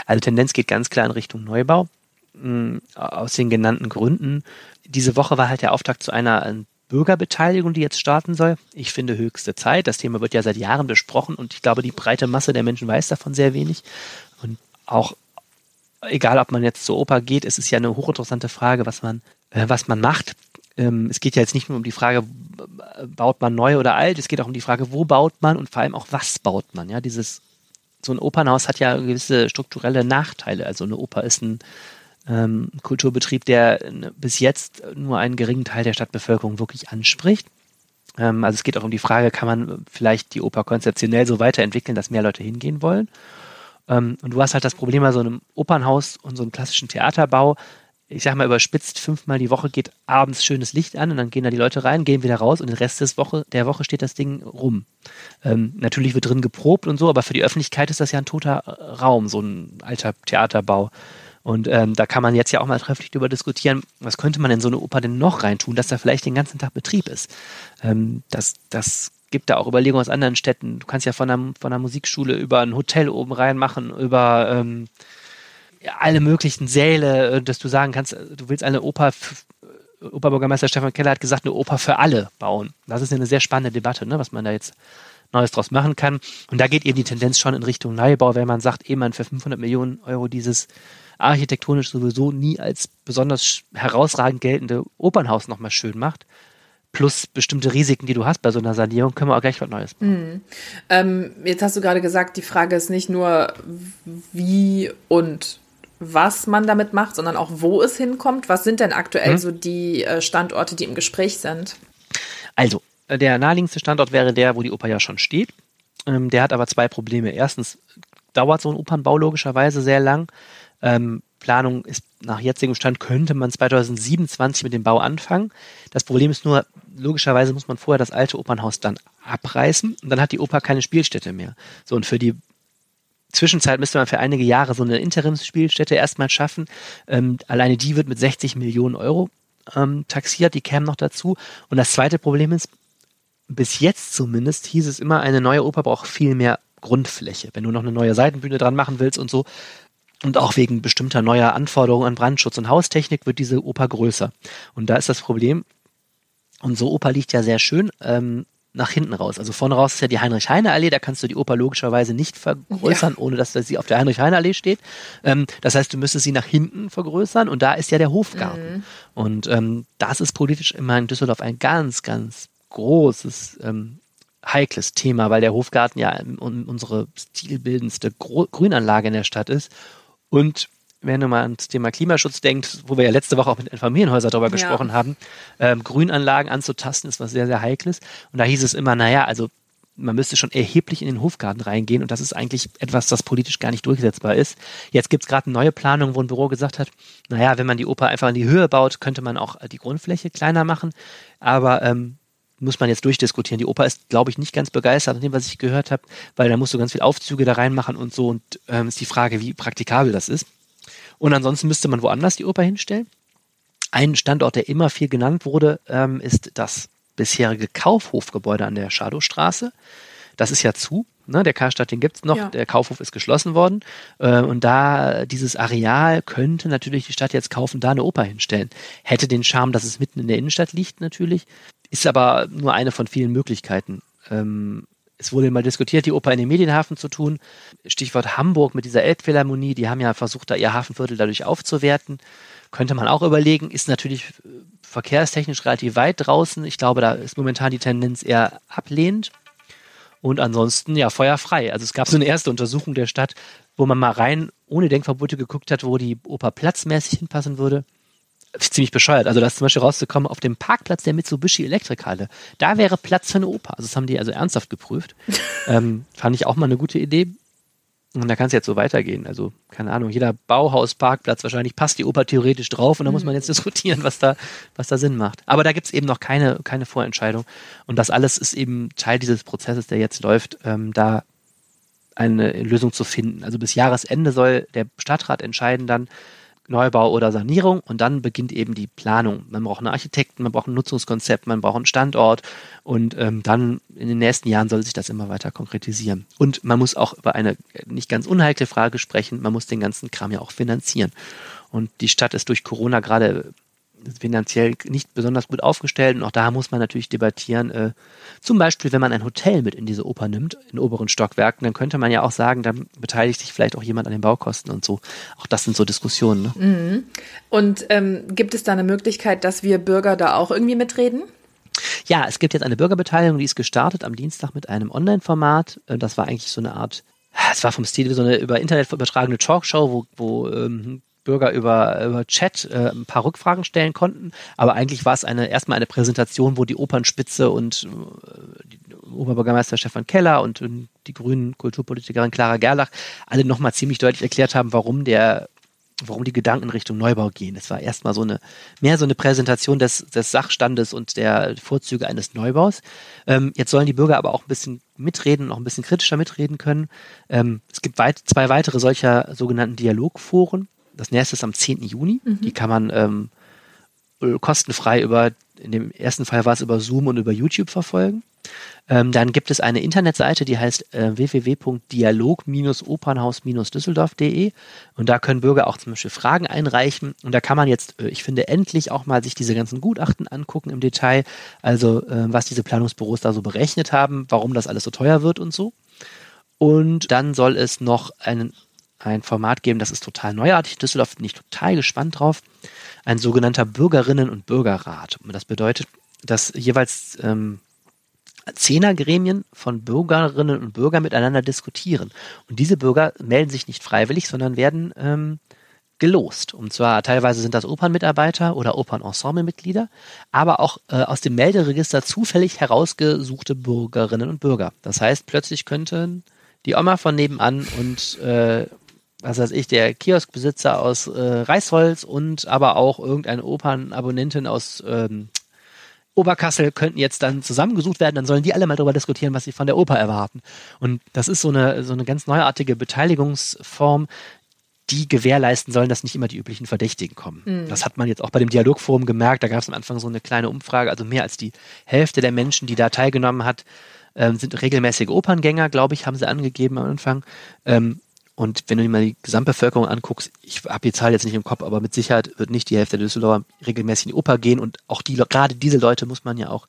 Also Tendenz geht ganz klar in Richtung Neubau. mh, Aus den genannten Gründen. Diese Woche war halt der Auftakt zu einer äh, Bürgerbeteiligung, die jetzt starten soll. Ich finde höchste Zeit. Das Thema wird ja seit Jahren besprochen und ich glaube, die breite Masse der Menschen weiß davon sehr wenig. Und auch egal, ob man jetzt zur Oper geht, es ist ja eine hochinteressante Frage, was man, äh, was man macht. Ähm, es geht ja jetzt nicht nur um die Frage, baut man neu oder alt, es geht auch um die Frage, wo baut man und vor allem auch, was baut man. Ja, dieses so ein Opernhaus hat ja gewisse strukturelle Nachteile. Also eine Oper ist ein, ähm, Kulturbetrieb, der bis jetzt nur einen geringen Teil der Stadtbevölkerung wirklich anspricht. Ähm, also es geht auch um die Frage, kann man vielleicht die Oper konzeptionell so weiterentwickeln, dass mehr Leute hingehen wollen. Ähm, und du hast halt das Problem bei so einem Opernhaus und so einem klassischen Theaterbau, ich sag mal überspitzt, fünfmal die Woche geht abends schönes Licht an und dann gehen da die Leute rein, gehen wieder raus und den Rest des Woche, der Woche steht das Ding rum. Ähm, natürlich wird drin geprobt und so, aber für die Öffentlichkeit ist das ja ein toter Raum, so ein alter Theaterbau. Und ähm, da kann man jetzt ja auch mal trefflich darüber diskutieren, was könnte man in so eine Oper denn noch reintun, dass da vielleicht den ganzen Tag Betrieb ist. Ähm, das, das gibt da auch Überlegungen aus anderen Städten. Du kannst ja von einer, von einer Musikschule über ein Hotel oben rein machen, über ähm, alle möglichen Säle, äh, dass du sagen kannst, du willst eine Oper, Operbürgermeister Stefan Keller hat gesagt, eine Oper für alle bauen. Das ist eine sehr spannende Debatte, ne, was man da jetzt Neues draus machen kann. Und da geht eben die Tendenz schon in Richtung Neubau, wenn man sagt, eh man für 500 Millionen Euro dieses architektonisch sowieso nie als besonders herausragend geltende Opernhaus nochmal schön macht, plus bestimmte Risiken, die du hast bei so einer Sanierung, können wir auch gleich was Neues machen. Mhm. Ähm, jetzt hast du gerade gesagt, die Frage ist nicht nur, wie und was man damit macht, sondern auch, wo es hinkommt. Was sind denn aktuell hm? so die äh, Standorte, die im Gespräch sind? Also, äh, der naheliegendste Standort wäre der, wo die Oper ja schon steht. Ähm, der hat aber zwei Probleme. Erstens dauert so ein Opernbau logischerweise sehr lang. Ähm, Planung ist nach jetzigem Stand, könnte man 2027 mit dem Bau anfangen. Das Problem ist nur, logischerweise muss man vorher das alte Opernhaus dann abreißen und dann hat die Oper keine Spielstätte mehr. So, und für die Zwischenzeit müsste man für einige Jahre so eine Interimsspielstätte erstmal schaffen. Ähm, alleine die wird mit 60 Millionen Euro ähm, taxiert, die kämen noch dazu. Und das zweite Problem ist, bis jetzt zumindest hieß es immer, eine neue Oper braucht viel mehr Grundfläche. Wenn du noch eine neue Seitenbühne dran machen willst und so, und auch wegen bestimmter neuer Anforderungen an Brandschutz und Haustechnik wird diese Oper größer. Und da ist das Problem, unsere Oper liegt ja sehr schön ähm, nach hinten raus. Also vorne raus ist ja die Heinrich-Heine-Allee, da kannst du die Oper logischerweise nicht vergrößern, ja. ohne dass sie auf der Heinrich-Heine-Allee steht. Ähm, das heißt, du müsstest sie nach hinten vergrößern und da ist ja der Hofgarten. Mhm. Und ähm, das ist politisch immer in Düsseldorf ein ganz, ganz großes ähm, heikles Thema, weil der Hofgarten ja unsere stilbildendste Grünanlage in der Stadt ist und wenn du mal ans Thema Klimaschutz denkst, wo wir ja letzte Woche auch mit den Familienhäusern darüber ja. gesprochen haben, ähm, Grünanlagen anzutasten ist was sehr, sehr Heikles. Und da hieß es immer, naja, also man müsste schon erheblich in den Hofgarten reingehen und das ist eigentlich etwas, das politisch gar nicht durchsetzbar ist. Jetzt gibt es gerade eine neue Planung, wo ein Büro gesagt hat, naja, wenn man die Oper einfach in die Höhe baut, könnte man auch die Grundfläche kleiner machen. Aber ähm, muss man jetzt durchdiskutieren. Die Oper ist, glaube ich, nicht ganz begeistert an dem, was ich gehört habe, weil da musst du ganz viel Aufzüge da reinmachen und so. Und ähm, ist die Frage, wie praktikabel das ist. Und ansonsten müsste man woanders die Oper hinstellen. Ein Standort, der immer viel genannt wurde, ähm, ist das bisherige Kaufhofgebäude an der Schadowstraße. Das ist ja zu. Ne? Der Karstadt, den gibt's noch. Ja. Der Kaufhof ist geschlossen worden. Äh, und da dieses Areal könnte natürlich die Stadt jetzt kaufen, da eine Oper hinstellen. Hätte den Charme, dass es mitten in der Innenstadt liegt, natürlich. Ist aber nur eine von vielen Möglichkeiten. Ähm, es wurde mal diskutiert, die Oper in den Medienhafen zu tun. Stichwort Hamburg mit dieser Elbphilharmonie, die haben ja versucht, da ihr Hafenviertel dadurch aufzuwerten. Könnte man auch überlegen, ist natürlich äh, verkehrstechnisch relativ weit draußen. Ich glaube, da ist momentan die Tendenz eher ablehnend. Und ansonsten ja feuerfrei. Also es gab so eine erste Untersuchung der Stadt, wo man mal rein ohne Denkverbote geguckt hat, wo die Oper platzmäßig hinpassen würde ziemlich bescheuert. Also das zum Beispiel rauszukommen auf dem Parkplatz der Mitsubishi Elektrikhalle. Da wäre Platz für eine Oper. Also das haben die also ernsthaft geprüft. ähm, fand ich auch mal eine gute Idee. Und da kann es jetzt so weitergehen. Also, keine Ahnung, jeder Bauhausparkplatz, wahrscheinlich passt die Oper theoretisch drauf und da muss man jetzt diskutieren, was da, was da Sinn macht. Aber da gibt's eben noch keine, keine Vorentscheidung. Und das alles ist eben Teil dieses Prozesses, der jetzt läuft, ähm, da eine Lösung zu finden. Also bis Jahresende soll der Stadtrat entscheiden dann, Neubau oder Sanierung und dann beginnt eben die Planung. Man braucht einen Architekten, man braucht ein Nutzungskonzept, man braucht einen Standort und ähm, dann in den nächsten Jahren soll sich das immer weiter konkretisieren. Und man muss auch über eine nicht ganz unheikle Frage sprechen, man muss den ganzen Kram ja auch finanzieren. Und die Stadt ist durch Corona gerade finanziell nicht besonders gut aufgestellt und auch da muss man natürlich debattieren. Äh, zum Beispiel, wenn man ein Hotel mit in diese Oper nimmt, in oberen Stockwerken, dann könnte man ja auch sagen, dann beteiligt sich vielleicht auch jemand an den Baukosten und so. Auch das sind so Diskussionen. Ne? Mhm. Und ähm, gibt es da eine Möglichkeit, dass wir Bürger da auch irgendwie mitreden? Ja, es gibt jetzt eine Bürgerbeteiligung, die ist gestartet am Dienstag mit einem Online-Format. Äh, das war eigentlich so eine Art es war vom Stil wie so eine über Internet übertragene Talkshow, wo, wo ähm, Bürger über, über Chat äh, ein paar Rückfragen stellen konnten. Aber eigentlich war es eine, erstmal eine Präsentation, wo die Opernspitze und äh, Oberbürgermeister Stefan Keller und, und die grünen Kulturpolitikerin Clara Gerlach alle nochmal ziemlich deutlich erklärt haben, warum der warum die Gedanken in Richtung Neubau gehen. Es war erstmal so eine, mehr so eine Präsentation des, des Sachstandes und der Vorzüge eines Neubaus. Ähm, jetzt sollen die Bürger aber auch ein bisschen mitreden auch ein bisschen kritischer mitreden können. Ähm, es gibt weit, zwei weitere solcher sogenannten Dialogforen. Das nächste ist am 10. Juni. Mhm. Die kann man ähm, kostenfrei über, in dem ersten Fall war es über Zoom und über YouTube verfolgen. Ähm, dann gibt es eine Internetseite, die heißt äh, www.dialog-opernhaus-düsseldorf.de und da können Bürger auch zum Beispiel Fragen einreichen und da kann man jetzt, äh, ich finde, endlich auch mal sich diese ganzen Gutachten angucken im Detail, also äh, was diese Planungsbüros da so berechnet haben, warum das alles so teuer wird und so. Und dann soll es noch einen, ein Format geben, das ist total neuartig. Düsseldorf bin ich total gespannt drauf. Ein sogenannter Bürgerinnen- und Bürgerrat. Das bedeutet, dass jeweils ähm, Zehnergremien von Bürgerinnen und Bürgern miteinander diskutieren. Und diese Bürger melden sich nicht freiwillig, sondern werden ähm, gelost. Und zwar teilweise sind das Opernmitarbeiter oder Opernensemblemitglieder, aber auch äh, aus dem Melderegister zufällig herausgesuchte Bürgerinnen und Bürger. Das heißt, plötzlich könnten die Oma von nebenan und äh, was weiß ich, der Kioskbesitzer aus äh, Reisholz und aber auch irgendeine Opernabonnentin aus ähm, Oberkassel könnten jetzt dann zusammengesucht werden, dann sollen die alle mal darüber diskutieren, was sie von der Oper erwarten. Und das ist so eine, so eine ganz neuartige Beteiligungsform, die gewährleisten sollen, dass nicht immer die üblichen Verdächtigen kommen. Mhm. Das hat man jetzt auch bei dem Dialogforum gemerkt. Da gab es am Anfang so eine kleine Umfrage. Also mehr als die Hälfte der Menschen, die da teilgenommen hat, ähm, sind regelmäßige Operngänger, glaube ich, haben sie angegeben am Anfang. Ähm, und wenn du dir mal die Gesamtbevölkerung anguckst, ich habe die Zahl jetzt nicht im Kopf, aber mit Sicherheit wird nicht die Hälfte der Düsseldorfer regelmäßig in die Oper gehen. Und auch die, gerade diese Leute muss man ja auch,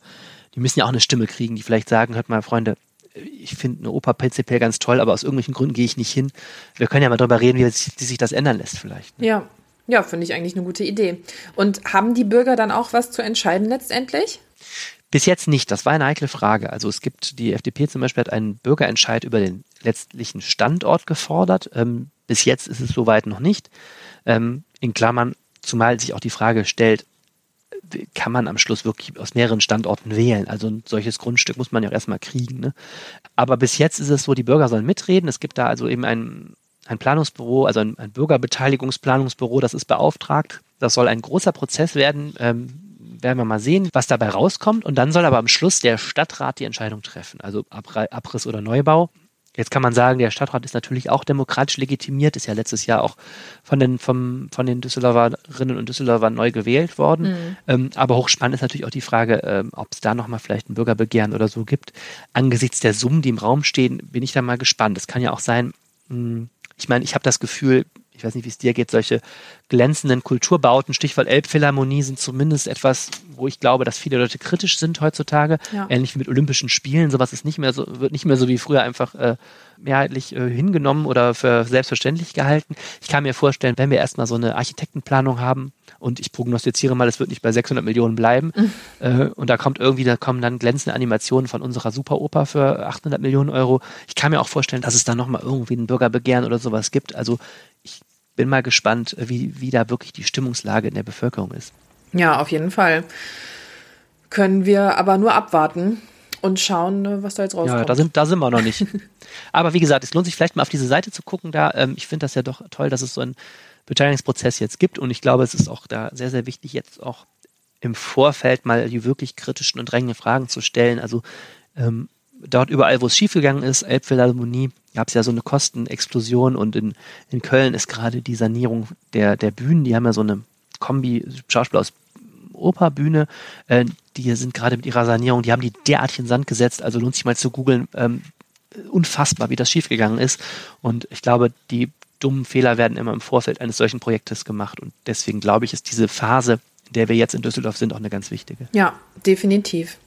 die müssen ja auch eine Stimme kriegen, die vielleicht sagen, hört mal, Freunde, ich finde eine Oper prinzipiell ganz toll, aber aus irgendwelchen Gründen gehe ich nicht hin. Wir können ja mal darüber reden, wie sich das ändern lässt vielleicht. Ne? Ja, ja, finde ich eigentlich eine gute Idee. Und haben die Bürger dann auch was zu entscheiden letztendlich? Bis jetzt nicht. Das war eine heikle Frage. Also es gibt, die FDP zum Beispiel hat einen Bürgerentscheid über den letztlichen Standort gefordert. Ähm, bis jetzt ist es soweit noch nicht. Ähm, in Klammern, zumal sich auch die Frage stellt, kann man am Schluss wirklich aus mehreren Standorten wählen? Also ein solches Grundstück muss man ja auch erstmal kriegen. Ne? Aber bis jetzt ist es so, die Bürger sollen mitreden. Es gibt da also eben ein, ein Planungsbüro, also ein, ein Bürgerbeteiligungsplanungsbüro, das ist beauftragt. Das soll ein großer Prozess werden. Ähm, werden wir mal sehen, was dabei rauskommt. Und dann soll aber am Schluss der Stadtrat die Entscheidung treffen. Also Abriss oder Neubau. Jetzt kann man sagen, der Stadtrat ist natürlich auch demokratisch legitimiert, ist ja letztes Jahr auch von den, vom, von den Düsseldorferinnen und Düsseldorfern neu gewählt worden. Mhm. Ähm, aber hochspannend ist natürlich auch die Frage, ähm, ob es da nochmal vielleicht ein Bürgerbegehren oder so gibt. Angesichts der Summen, die im Raum stehen, bin ich da mal gespannt. Es kann ja auch sein, mh, hm, ich meine, ich habe das Gefühl, ich weiß nicht, wie es dir geht, solche glänzenden Kulturbauten, Stichwort Elbphilharmonie, sind zumindest etwas, wo ich glaube, dass viele Leute kritisch sind heutzutage. Ja. Ähnlich wie mit Olympischen Spielen. Sowas ist nicht mehr so, wird nicht mehr so wie früher einfach äh, mehrheitlich äh, hingenommen oder für selbstverständlich gehalten. Ich kann mir vorstellen, wenn wir erstmal so eine Architektenplanung haben, und ich prognostiziere mal, es wird nicht bei 600 Millionen bleiben. Mhm. Äh, und da kommt irgendwie, da kommen dann glänzende Animationen von unserer Superoper für 800 Millionen Euro. Ich kann mir auch vorstellen, dass es da nochmal irgendwie ein Bürgerbegehren oder sowas gibt. Also bin mal gespannt, wie, wie da wirklich die Stimmungslage in der Bevölkerung ist. Ja, auf jeden Fall. Können wir aber nur abwarten und schauen, was da jetzt rauskommt. Ja, da sind, da sind wir noch nicht. aber wie gesagt, es lohnt sich vielleicht mal auf diese Seite zu gucken. Da, ähm, ich finde das ja doch toll, dass es so einen Beteiligungsprozess jetzt gibt. Und ich glaube, es ist auch da sehr, sehr wichtig, jetzt auch im Vorfeld mal die wirklich kritischen und drängenden Fragen zu stellen. Also ähm, dort überall, wo es schiefgegangen ist, Elbphilharmonie, gab es ja so eine Kostenexplosion und in, in Köln ist gerade die Sanierung der, der Bühnen, die haben ja so eine Kombi, Schauspieler aus Operbühne, äh, die sind gerade mit ihrer Sanierung, die haben die derartig in Sand gesetzt, also lohnt sich mal zu googeln, ähm, unfassbar, wie das schiefgegangen ist. Und ich glaube, die dummen Fehler werden immer im Vorfeld eines solchen Projektes gemacht. Und deswegen glaube ich, ist diese Phase, in der wir jetzt in Düsseldorf sind, auch eine ganz wichtige. Ja, definitiv.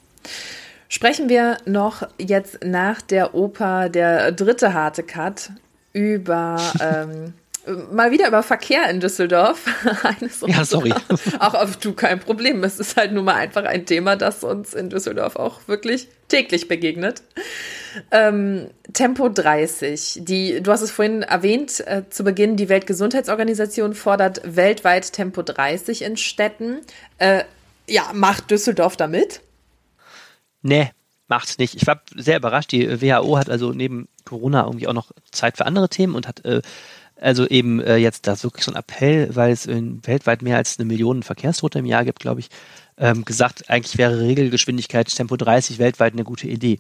Sprechen wir noch jetzt nach der Oper der dritte harte Cut über ähm, mal wieder über Verkehr in Düsseldorf. ja, sorry. Auch auf du kein Problem. Es ist halt nun mal einfach ein Thema, das uns in Düsseldorf auch wirklich täglich begegnet. Ähm, Tempo 30. Die, du hast es vorhin erwähnt, äh, zu Beginn, die Weltgesundheitsorganisation fordert weltweit Tempo 30 in Städten. Äh, ja, macht Düsseldorf damit? Nee, macht's nicht. Ich war sehr überrascht. Die WHO hat also neben Corona irgendwie auch noch Zeit für andere Themen und hat äh, also eben äh, jetzt da wirklich so ein Appell, weil es weltweit mehr als eine Million Verkehrstote im Jahr gibt, glaube ich, ähm, gesagt, eigentlich wäre Regelgeschwindigkeit Tempo 30 weltweit eine gute Idee.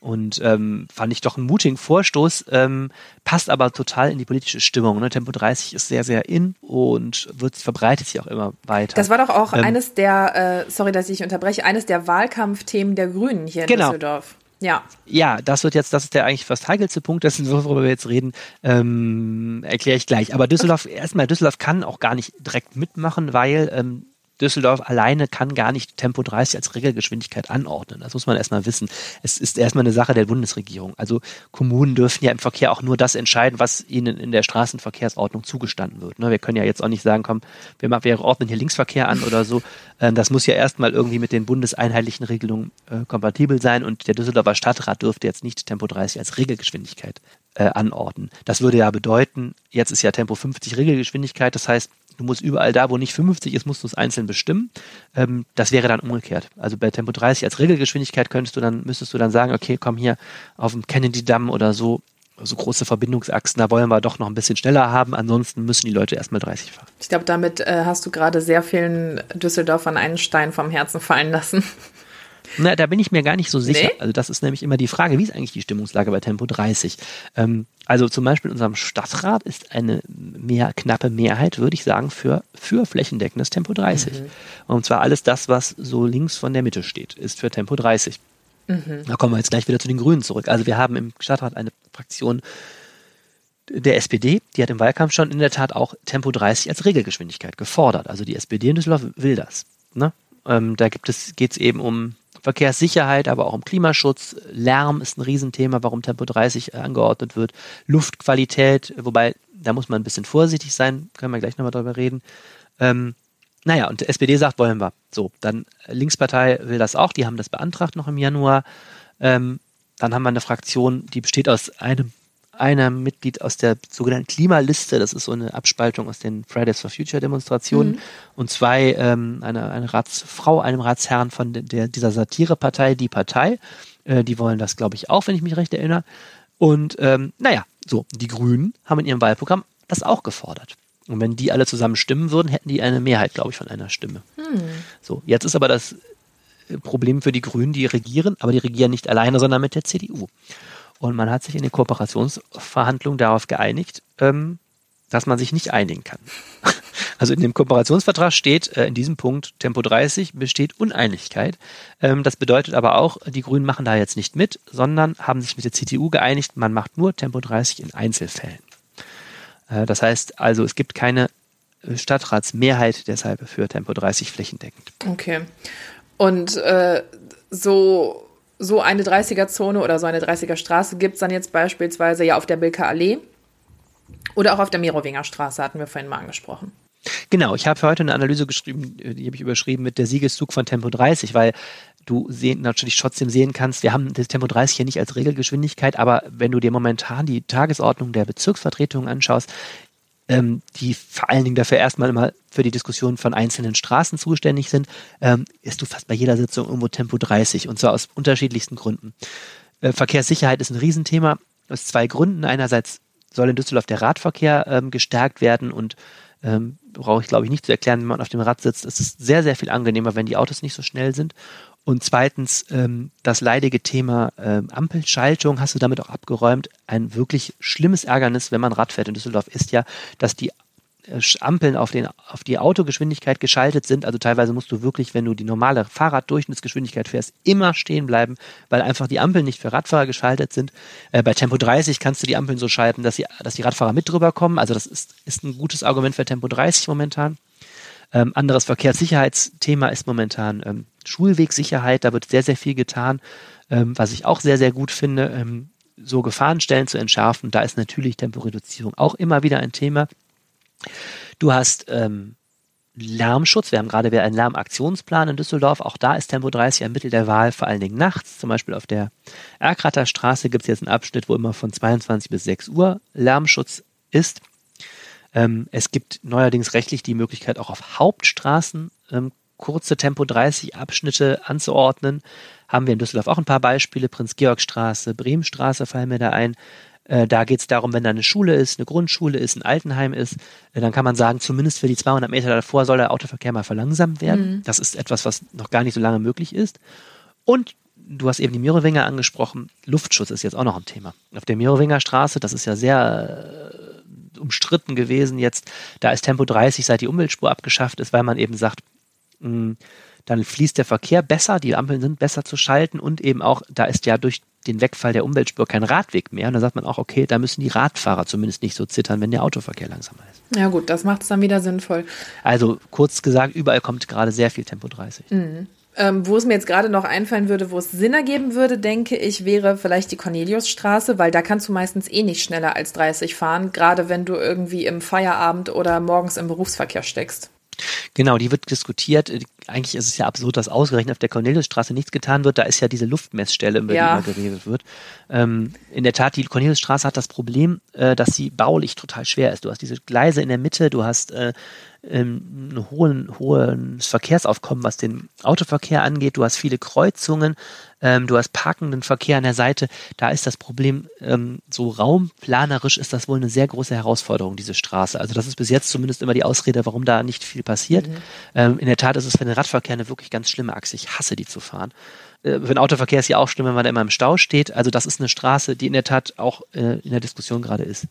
Und ähm, fand ich doch einen mutigen Vorstoß, ähm, passt aber total in die politische Stimmung. Ne? Tempo 30 ist sehr, sehr in und wird verbreitet sich auch immer weiter. Das war doch auch ähm, eines der, äh, sorry, dass ich unterbreche, eines der Wahlkampfthemen der Grünen hier in genau. Düsseldorf. Ja. Ja, das wird jetzt, das ist der eigentlich fast heikelste Punkt dessen, worüber wir jetzt reden, ähm, erkläre ich gleich. Aber Düsseldorf, okay. erstmal, Düsseldorf kann auch gar nicht direkt mitmachen, weil ähm, Düsseldorf alleine kann gar nicht Tempo 30 als Regelgeschwindigkeit anordnen. Das muss man erstmal wissen. Es ist erstmal eine Sache der Bundesregierung. Also Kommunen dürfen ja im Verkehr auch nur das entscheiden, was ihnen in der Straßenverkehrsordnung zugestanden wird. Ne, wir können ja jetzt auch nicht sagen, komm, wir, ordnen hier Linksverkehr an oder so. Ähm, das muss ja erstmal irgendwie mit den bundeseinheitlichen Regelungen äh, kompatibel sein und der Düsseldorfer Stadtrat dürfte jetzt nicht Tempo 30 als Regelgeschwindigkeit äh, anordnen. Das würde ja bedeuten, jetzt ist ja Tempo 50 Regelgeschwindigkeit, das heißt, du musst überall da, wo nicht 50 ist, musst du es einzeln bestimmen. Ähm, das wäre dann umgekehrt. Also bei Tempo 30 als Regelgeschwindigkeit könntest du dann, müsstest du dann sagen, okay, komm hier auf dem Kennedy-Damm oder so, so große Verbindungsachsen, da wollen wir doch noch ein bisschen schneller haben, ansonsten müssen die Leute erstmal 30 fahren. Ich glaube, damit äh, hast du gerade sehr vielen Düsseldorfern einen Stein vom Herzen fallen lassen. Na, da bin ich mir gar nicht so sicher. Nee? Also das ist nämlich immer die Frage, wie ist eigentlich die Stimmungslage bei Tempo 30? Ähm, also zum Beispiel in unserem Stadtrat ist eine mehr knappe Mehrheit, würde ich sagen, für, für flächendeckendes Tempo 30. Mhm. Und zwar alles das, was so links von der Mitte steht, ist für Tempo 30. Mhm. Da kommen wir jetzt gleich wieder zu den Grünen zurück. Also wir haben im Stadtrat eine Fraktion der SPD, die hat im Wahlkampf schon in der Tat auch Tempo 30 als Regelgeschwindigkeit gefordert. Also die SPD in Düsseldorf will das. Ne? Ähm, da geht es eben um Verkehrssicherheit, aber auch um Klimaschutz. Lärm ist ein Riesenthema, warum Tempo 30 angeordnet wird. Luftqualität, wobei da muss man ein bisschen vorsichtig sein, können wir gleich nochmal drüber reden. Ähm, naja, und SPD sagt, wollen wir. So, dann Linkspartei will das auch, die haben das beantragt noch im Januar. Ähm, dann haben wir eine Fraktion, die besteht aus einem einer Mitglied aus der sogenannten Klimaliste, das ist so eine Abspaltung aus den Fridays for Future Demonstrationen, mhm. und zwei, ähm, eine, eine Ratsfrau, einem Ratsherrn von der, dieser Satirepartei, die Partei. Äh, die wollen das, glaube ich, auch, wenn ich mich recht erinnere. Und ähm, naja, so, die Grünen haben in ihrem Wahlprogramm das auch gefordert. Und wenn die alle zusammen stimmen würden, hätten die eine Mehrheit, glaube ich, von einer Stimme. Hm. So, jetzt ist aber das Problem für die Grünen, die regieren, aber die regieren nicht alleine, sondern mit der CDU. Und man hat sich in den Kooperationsverhandlungen darauf geeinigt, ähm, dass man sich nicht einigen kann. Also in dem Kooperationsvertrag steht äh, in diesem Punkt Tempo 30 besteht Uneinigkeit. Ähm, das bedeutet aber auch, die Grünen machen da jetzt nicht mit, sondern haben sich mit der CDU geeinigt, man macht nur Tempo 30 in Einzelfällen. Äh, das heißt also, es gibt keine äh, Stadtratsmehrheit deshalb für Tempo 30 flächendeckend. Okay. Und äh, so so eine 30er-Zone oder so eine 30er-Straße gibt es dann jetzt beispielsweise ja auf der Bilker Allee oder auch auf der Merowinger Straße, hatten wir vorhin mal angesprochen. Genau, ich habe heute eine Analyse geschrieben, die habe ich überschrieben mit der Siegeszug von Tempo 30, weil du sehen, natürlich trotzdem sehen kannst, wir haben das Tempo 30 hier nicht als Regelgeschwindigkeit, aber wenn du dir momentan die Tagesordnung der Bezirksvertretungen anschaust, ähm, die vor allen Dingen dafür erstmal immer für die Diskussion von einzelnen Straßen zuständig sind, ähm, ist du fast bei jeder Sitzung irgendwo Tempo 30 und zwar aus unterschiedlichsten Gründen. Äh, Verkehrssicherheit ist ein Riesenthema aus zwei Gründen. Einerseits soll in Düsseldorf der Radverkehr ähm, gestärkt werden und ähm, brauche ich glaube ich nicht zu erklären, wenn man auf dem Rad sitzt. Es ist sehr, sehr viel angenehmer, wenn die Autos nicht so schnell sind. Und zweitens, ähm, das leidige Thema ähm, Ampelschaltung hast du damit auch abgeräumt. Ein wirklich schlimmes Ärgernis, wenn man Rad fährt in Düsseldorf, ist ja, dass die Ampeln auf, den, auf die Autogeschwindigkeit geschaltet sind. Also teilweise musst du wirklich, wenn du die normale Fahrraddurchschnittsgeschwindigkeit fährst, immer stehen bleiben, weil einfach die Ampeln nicht für Radfahrer geschaltet sind. Äh, bei Tempo 30 kannst du die Ampeln so schalten, dass, sie, dass die Radfahrer mit drüber kommen. Also das ist, ist ein gutes Argument für Tempo 30 momentan. Ähm, anderes Verkehrssicherheitsthema ist momentan ähm, Schulwegsicherheit. Da wird sehr, sehr viel getan, ähm, was ich auch sehr, sehr gut finde, ähm, so Gefahrenstellen zu entschärfen. Da ist natürlich Temporeduzierung auch immer wieder ein Thema. Du hast ähm, Lärmschutz. Wir haben gerade wieder einen Lärmaktionsplan in Düsseldorf. Auch da ist Tempo 30 ein Mittel der Wahl, vor allen Dingen nachts. Zum Beispiel auf der Erkrater Straße gibt es jetzt einen Abschnitt, wo immer von 22 bis 6 Uhr Lärmschutz ist. Ähm, es gibt neuerdings rechtlich die Möglichkeit, auch auf Hauptstraßen ähm, kurze Tempo 30 Abschnitte anzuordnen. Haben wir in Düsseldorf auch ein paar Beispiele. Prinz-Georg-Straße, Bremenstraße fallen mir da ein. Äh, da geht es darum, wenn da eine Schule ist, eine Grundschule ist, ein Altenheim ist, äh, dann kann man sagen, zumindest für die 200 Meter davor soll der Autoverkehr mal verlangsamt werden. Mhm. Das ist etwas, was noch gar nicht so lange möglich ist. Und du hast eben die Mirowinger angesprochen. Luftschutz ist jetzt auch noch ein Thema. Auf der Mirowinger Straße, das ist ja sehr äh, umstritten gewesen jetzt, da ist Tempo 30, seit die Umweltspur abgeschafft ist, weil man eben sagt, mh, hm, dann fließt der Verkehr besser, die Ampeln sind besser zu schalten und eben auch, da ist ja durch den Wegfall der Umweltspur kein Radweg mehr. Und da sagt man auch, okay, da müssen die Radfahrer zumindest nicht so zittern, wenn der Autoverkehr langsamer ist. Ja gut, das macht es dann wieder sinnvoll. Also kurz gesagt, überall kommt gerade sehr viel Tempo 30. Mhm. Ähm, wo es mir jetzt gerade noch einfallen würde, wo es Sinn ergeben würde, denke ich, wäre vielleicht die Corneliusstraße, weil da kannst du meistens eh nicht schneller als 30 fahren, gerade wenn du irgendwie im Feierabend oder morgens im Berufsverkehr steckst. Genau, die wird diskutiert. Eigentlich ist es ja absurd, dass ausgerechnet auf der Corneliusstraße nichts getan wird. Da ist ja diese Luftmessstelle, über ja. die immer geredet wird. Ähm, in der Tat, die Corneliusstraße hat das Problem, äh, dass sie baulich total schwer ist. Du hast diese Gleise in der Mitte, du hast äh, ähm, ein hohen, hohes Verkehrsaufkommen, was den Autoverkehr angeht. Du hast viele Kreuzungen, ähm, du hast parkenden Verkehr an der Seite. Da ist das Problem, ähm, so raumplanerisch ist das wohl eine sehr große Herausforderung, diese Straße. Also das ist bis jetzt zumindest immer die Ausrede, warum da nicht viel passiert. Mhm. Ähm, in der Tat ist es für den Radverkehr eine wirklich ganz schlimme Achse. Ich hasse die zu fahren. Äh, für den Autoverkehr ist ja auch schlimm, wenn man da immer im Stau steht. Also das ist eine Straße, die in der Tat auch äh, in der Diskussion gerade ist.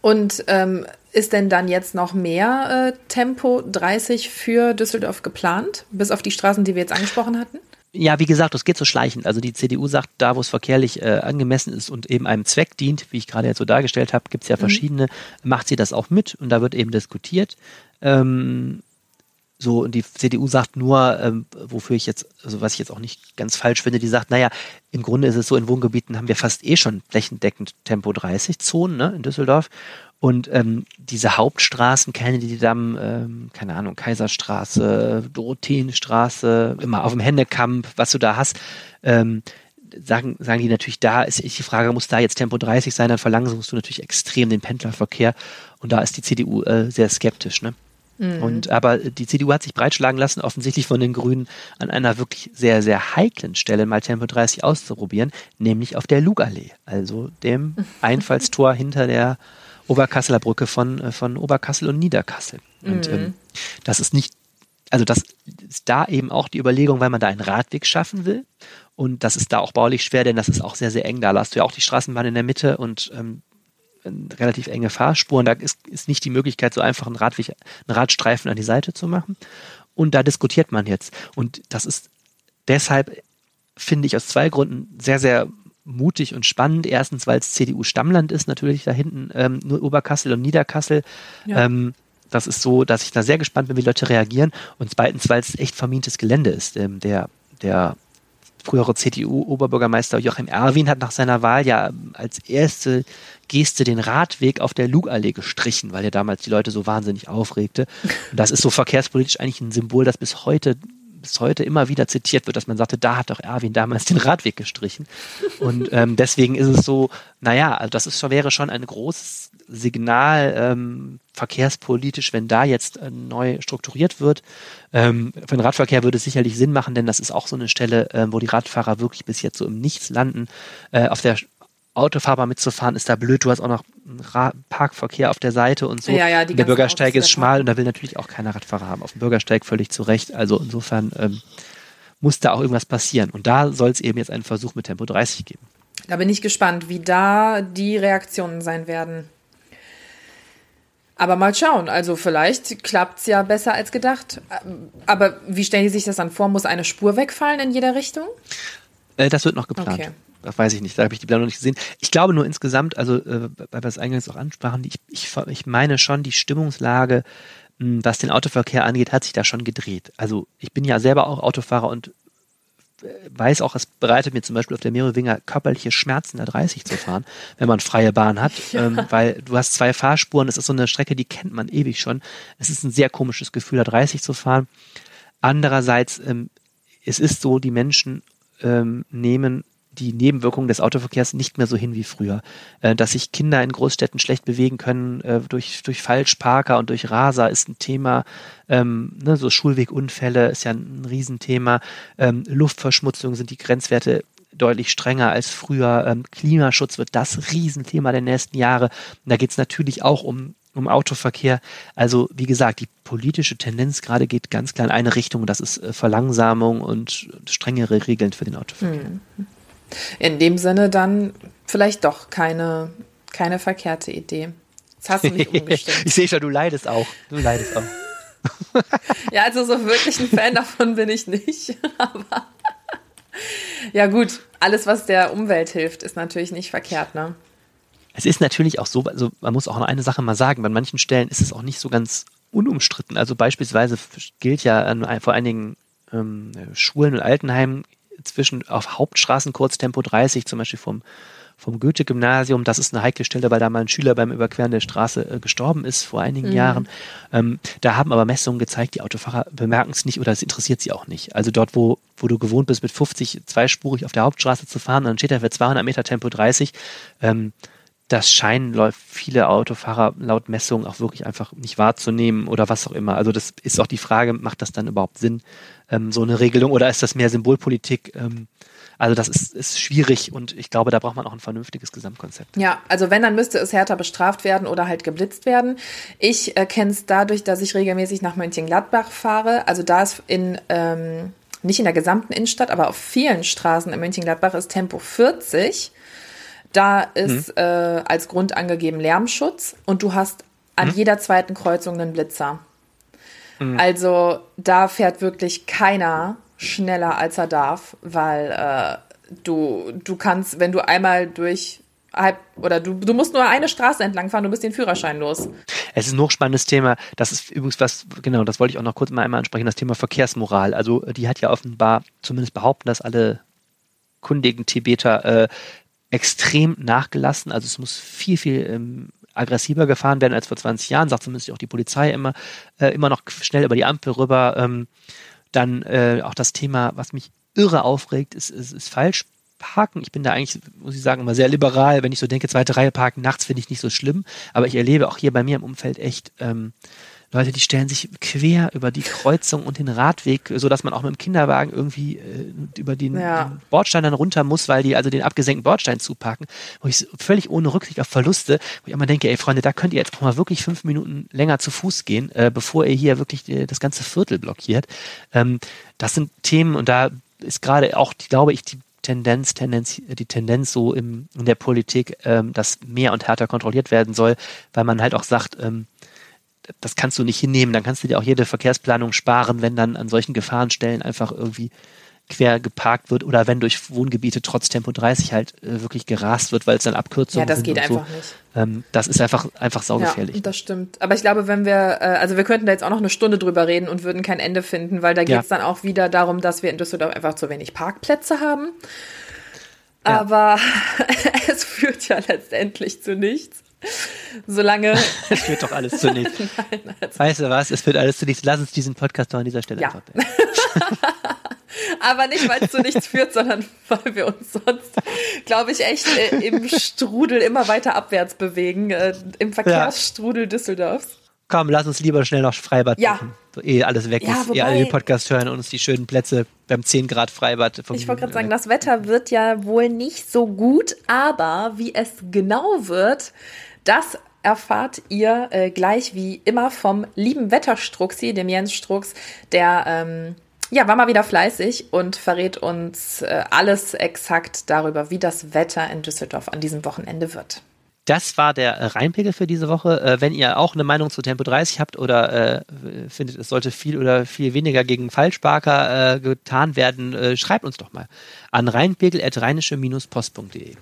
Und ähm, ist denn dann jetzt noch mehr äh, Tempo 30 für Düsseldorf geplant, bis auf die Straßen, die wir jetzt angesprochen hatten? Ja, wie gesagt, das geht so schleichend. Also die CDU sagt, da wo es verkehrlich äh, angemessen ist und eben einem Zweck dient, wie ich gerade jetzt so dargestellt habe, gibt es ja mhm. verschiedene, mhm. macht sie das auch mit und da wird eben diskutiert. Ähm, so, und die CDU sagt nur, ähm, wofür ich jetzt, also was ich jetzt auch nicht ganz falsch finde, die sagt, naja, im Grunde ist es so, in Wohngebieten haben wir fast eh schon flächendeckend Tempo 30 Zonen ne, in Düsseldorf. Und ähm, diese Hauptstraßen, Kennedy-Damm, ähm, keine Ahnung, Kaiserstraße, Dorotheenstraße, immer auf dem Händekamp, was du da hast, ähm, sagen, sagen die natürlich, da ist die Frage, muss da jetzt Tempo 30 sein, dann verlangsamst du natürlich extrem den Pendlerverkehr. Und da ist die CDU äh, sehr skeptisch. Ne? Mhm. Und aber die CDU hat sich breitschlagen lassen, offensichtlich von den Grünen an einer wirklich sehr, sehr heiklen Stelle mal Tempo 30 auszuprobieren, nämlich auf der Lugallee, also dem Einfallstor hinter der Oberkasseler Brücke von, äh, von Oberkassel und Niederkassel. Und mhm. ähm, das ist nicht, also das ist da eben auch die Überlegung, weil man da einen Radweg schaffen will. Und das ist da auch baulich schwer, denn das ist auch sehr, sehr eng. Da hast du ja auch die Straßenbahn in der Mitte und ähm, relativ enge Fahrspuren. Da ist, ist nicht die Möglichkeit, so einfach einen, Radweg, einen Radstreifen an die Seite zu machen. Und da diskutiert man jetzt. Und das ist deshalb, finde ich, aus zwei Gründen sehr, sehr mutig und spannend. Erstens, weil es CDU-Stammland ist, natürlich da hinten ähm, nur Oberkassel und Niederkassel. Ja. Ähm, das ist so, dass ich da sehr gespannt bin, wie Leute reagieren. Und zweitens, weil es echt vermintes Gelände ist. Ähm, der, der frühere CDU-Oberbürgermeister Joachim Erwin hat nach seiner Wahl ja als erste Geste den Radweg auf der Lugallee gestrichen, weil er damals die Leute so wahnsinnig aufregte. Und das ist so verkehrspolitisch eigentlich ein Symbol, das bis heute bis heute immer wieder zitiert wird, dass man sagte, da hat doch Erwin damals den Radweg gestrichen. Und ähm, deswegen ist es so, naja, also das ist, wäre schon ein großes Signal ähm, verkehrspolitisch, wenn da jetzt äh, neu strukturiert wird. Ähm, für den Radverkehr würde es sicherlich Sinn machen, denn das ist auch so eine Stelle, äh, wo die Radfahrer wirklich bis jetzt so im Nichts landen. Äh, auf der Autofahrer mitzufahren, ist da blöd. Du hast auch noch Parkverkehr auf der Seite und so. Ja, ja, der Bürgersteig ist schmal und da will natürlich auch keiner Radfahrer haben. Auf dem Bürgersteig völlig zu Recht. Also insofern ähm, muss da auch irgendwas passieren. Und da soll es eben jetzt einen Versuch mit Tempo 30 geben. Da bin ich gespannt, wie da die Reaktionen sein werden. Aber mal schauen. Also vielleicht klappt es ja besser als gedacht. Aber wie stellen die sich das dann vor? Muss eine Spur wegfallen in jeder Richtung? Äh, das wird noch geplant. Okay das weiß ich nicht, da habe ich die Planung nicht gesehen. Ich glaube nur insgesamt, also äh, weil wir es eingangs auch ansprachen, ich, ich, ich meine schon, die Stimmungslage, mh, hm, was den Autoverkehr angeht, hat sich da schon gedreht. Also ich bin ja selber auch Autofahrer und weiß auch, es bereitet mir zum Beispiel auf der Merowinger körperliche Schmerzen, da 30 zu fahren, wenn man freie Bahn hat, ja. ähm, weil du hast zwei Fahrspuren, es ist so eine Strecke, die kennt man ewig schon. Es ist ein sehr komisches Gefühl, da 30 zu fahren. Andererseits, ähm, es ist so, die Menschen ähm, nehmen die Nebenwirkungen des Autoverkehrs nicht mehr so hin wie früher. Äh, dass sich Kinder in Großstädten schlecht bewegen können äh, durch, durch Falschparker und durch Raser ist ein Thema. Ähm, ne, so Schulwegunfälle ist ja ein Riesenthema. Ähm, Luftverschmutzung sind die Grenzwerte deutlich strenger als früher. Ähm, Klimaschutz wird das Riesenthema der nächsten Jahre. Und da geht es natürlich auch um um Autoverkehr. Also wie gesagt, die politische Tendenz gerade geht ganz klar in eine Richtung. Das ist äh, Verlangsamung und strengere Regeln für den Autoverkehr. Hm. In dem Sinne dann vielleicht doch keine, keine verkehrte Idee. Jetzt hast du mich umgestimmt. ich sehe schon, du leidest auch. Du leidest auch. ja, also so wirklich ein Fan davon bin ich nicht. Aber ja gut, alles, was der Umwelt hilft, ist natürlich nicht verkehrt, ne? Es ist natürlich auch so, also man muss auch noch eine Sache mal sagen, bei manchen Stellen ist es auch nicht so ganz unumstritten. Also beispielsweise gilt ja an, vor einigen ähm, Schulen und Altenheimen zwischen auf Hauptstraßen kurz Tempo 30, zum Beispiel vom, vom Goethe-Gymnasium. Das ist eine heikle Stelle, weil da mal ein Schüler beim Überqueren der Straße äh, gestorben ist vor einigen mhm. Jahren. Ähm, da haben aber Messungen gezeigt, die Autofahrer bemerken es nicht oder es interessiert sie auch nicht. Also dort, wo, wo du gewohnt bist, mit 50 zweispurig auf der Hauptstraße zu fahren, dann steht da für 200 Meter Tempo 30. Ähm, das scheinen viele Autofahrer laut Messungen auch wirklich einfach nicht wahrzunehmen oder was auch immer. Also das ist auch die Frage, macht das dann überhaupt Sinn, ähm, so eine Regelung oder ist das mehr Symbolpolitik? Ähm, also das ist, ist schwierig und ich glaube, da braucht man auch ein vernünftiges Gesamtkonzept. Ja, also wenn, dann müsste es härter bestraft werden oder halt geblitzt werden. Ich äh, kenne es dadurch, dass ich regelmäßig nach Mönchengladbach fahre. Also da ist in, ähm, nicht in der gesamten Innenstadt, aber auf vielen Straßen in Mönchengladbach ist Tempo 40 da ist hm. äh, als Grund angegeben Lärmschutz und du hast an hm. jeder zweiten Kreuzung einen Blitzer. Hm. Also da fährt wirklich keiner schneller als er darf, weil äh, du, du kannst, wenn du einmal durch halb oder du, du musst nur eine Straße entlang fahren, du bist den Führerschein los. Es ist ein hochspannendes Thema. Das ist übrigens was, genau, das wollte ich auch noch kurz mal einmal ansprechen, das Thema Verkehrsmoral. Also die hat ja offenbar zumindest behaupten, dass alle kundigen Tibeter äh, extrem nachgelassen. Also es muss viel, viel ähm, aggressiver gefahren werden als vor 20 Jahren, sagt zumindest auch die Polizei immer, äh, immer noch schnell über die Ampel rüber. Ähm, dann äh, auch das Thema, was mich irre aufregt, ist, ist, ist falsch parken. Ich bin da eigentlich, muss ich sagen, immer sehr liberal. Wenn ich so denke, zweite Reihe parken nachts finde ich nicht so schlimm. Aber ich erlebe auch hier bei mir im Umfeld echt ähm, Leute, die stellen sich quer über die Kreuzung und den Radweg, so dass man auch mit dem Kinderwagen irgendwie äh, über den, ja. den, Bordstein dann runter muss, weil die also den abgesenkten Bordstein zupacken, wo ich völlig ohne Rücksicht auf Verluste, wo ich immer denke, ey Freunde, da könnt ihr jetzt auch mal wirklich fünf Minuten länger zu Fuß gehen, äh, bevor ihr hier wirklich äh, das ganze Viertel blockiert. Ähm, das sind Themen und da ist gerade auch, glaube ich, die Tendenz, Tendenz, die Tendenz so im, in der Politik, ähm, dass mehr und härter kontrolliert werden soll, weil man halt auch sagt, ähm, das kannst du nicht hinnehmen. Dann kannst du dir auch jede Verkehrsplanung sparen, wenn dann an solchen Gefahrenstellen einfach irgendwie quer geparkt wird oder wenn durch Wohngebiete trotz Tempo 30 halt äh, wirklich gerast wird, weil es dann Abkürzungen sind. Ja, das geht einfach so. nicht. Ähm, das ist einfach, einfach saugefährlich. Ja, das stimmt. Aber ich glaube, wenn wir, äh, also wir könnten da jetzt auch noch eine Stunde drüber reden und würden kein Ende finden, weil da geht es ja. dann auch wieder darum, dass wir in Düsseldorf einfach zu wenig Parkplätze haben. Ja. Aber es führt ja letztendlich zu nichts. Solange. es führt doch alles zu nichts. Nein, also weißt du was? Es führt alles zu nichts. Lass uns diesen Podcast doch an dieser Stelle ja. einfach beenden. Aber nicht, weil es zu nichts führt, sondern weil wir uns sonst, glaube ich, echt äh, im Strudel immer weiter abwärts bewegen, äh, im Verkehrsstrudel ja. Düsseldorfs. Komm, lass uns lieber schnell noch Freibad ja. machen. So, ehe alles weg ja, ist, wobei, ehe alle den Podcast hören und uns die schönen Plätze beim 10 Grad Freibad. ich wollte gerade sagen, das Wetter wird ja wohl nicht so gut, aber wie es genau wird, das erfahrt ihr äh, gleich wie immer vom lieben Wetterstruxi, dem Jens Strux, der ähm, ja, war mal wieder fleißig und verrät uns äh, alles exakt darüber, wie das Wetter in Düsseldorf an diesem Wochenende wird. Das war der Rheinpegel für diese Woche. Äh, wenn ihr auch eine Meinung zu Tempo 30 habt oder äh, findet, es sollte viel oder viel weniger gegen Falschparker äh, getan werden, äh, schreibt uns doch mal an rheinpegel.rheinische-post.de.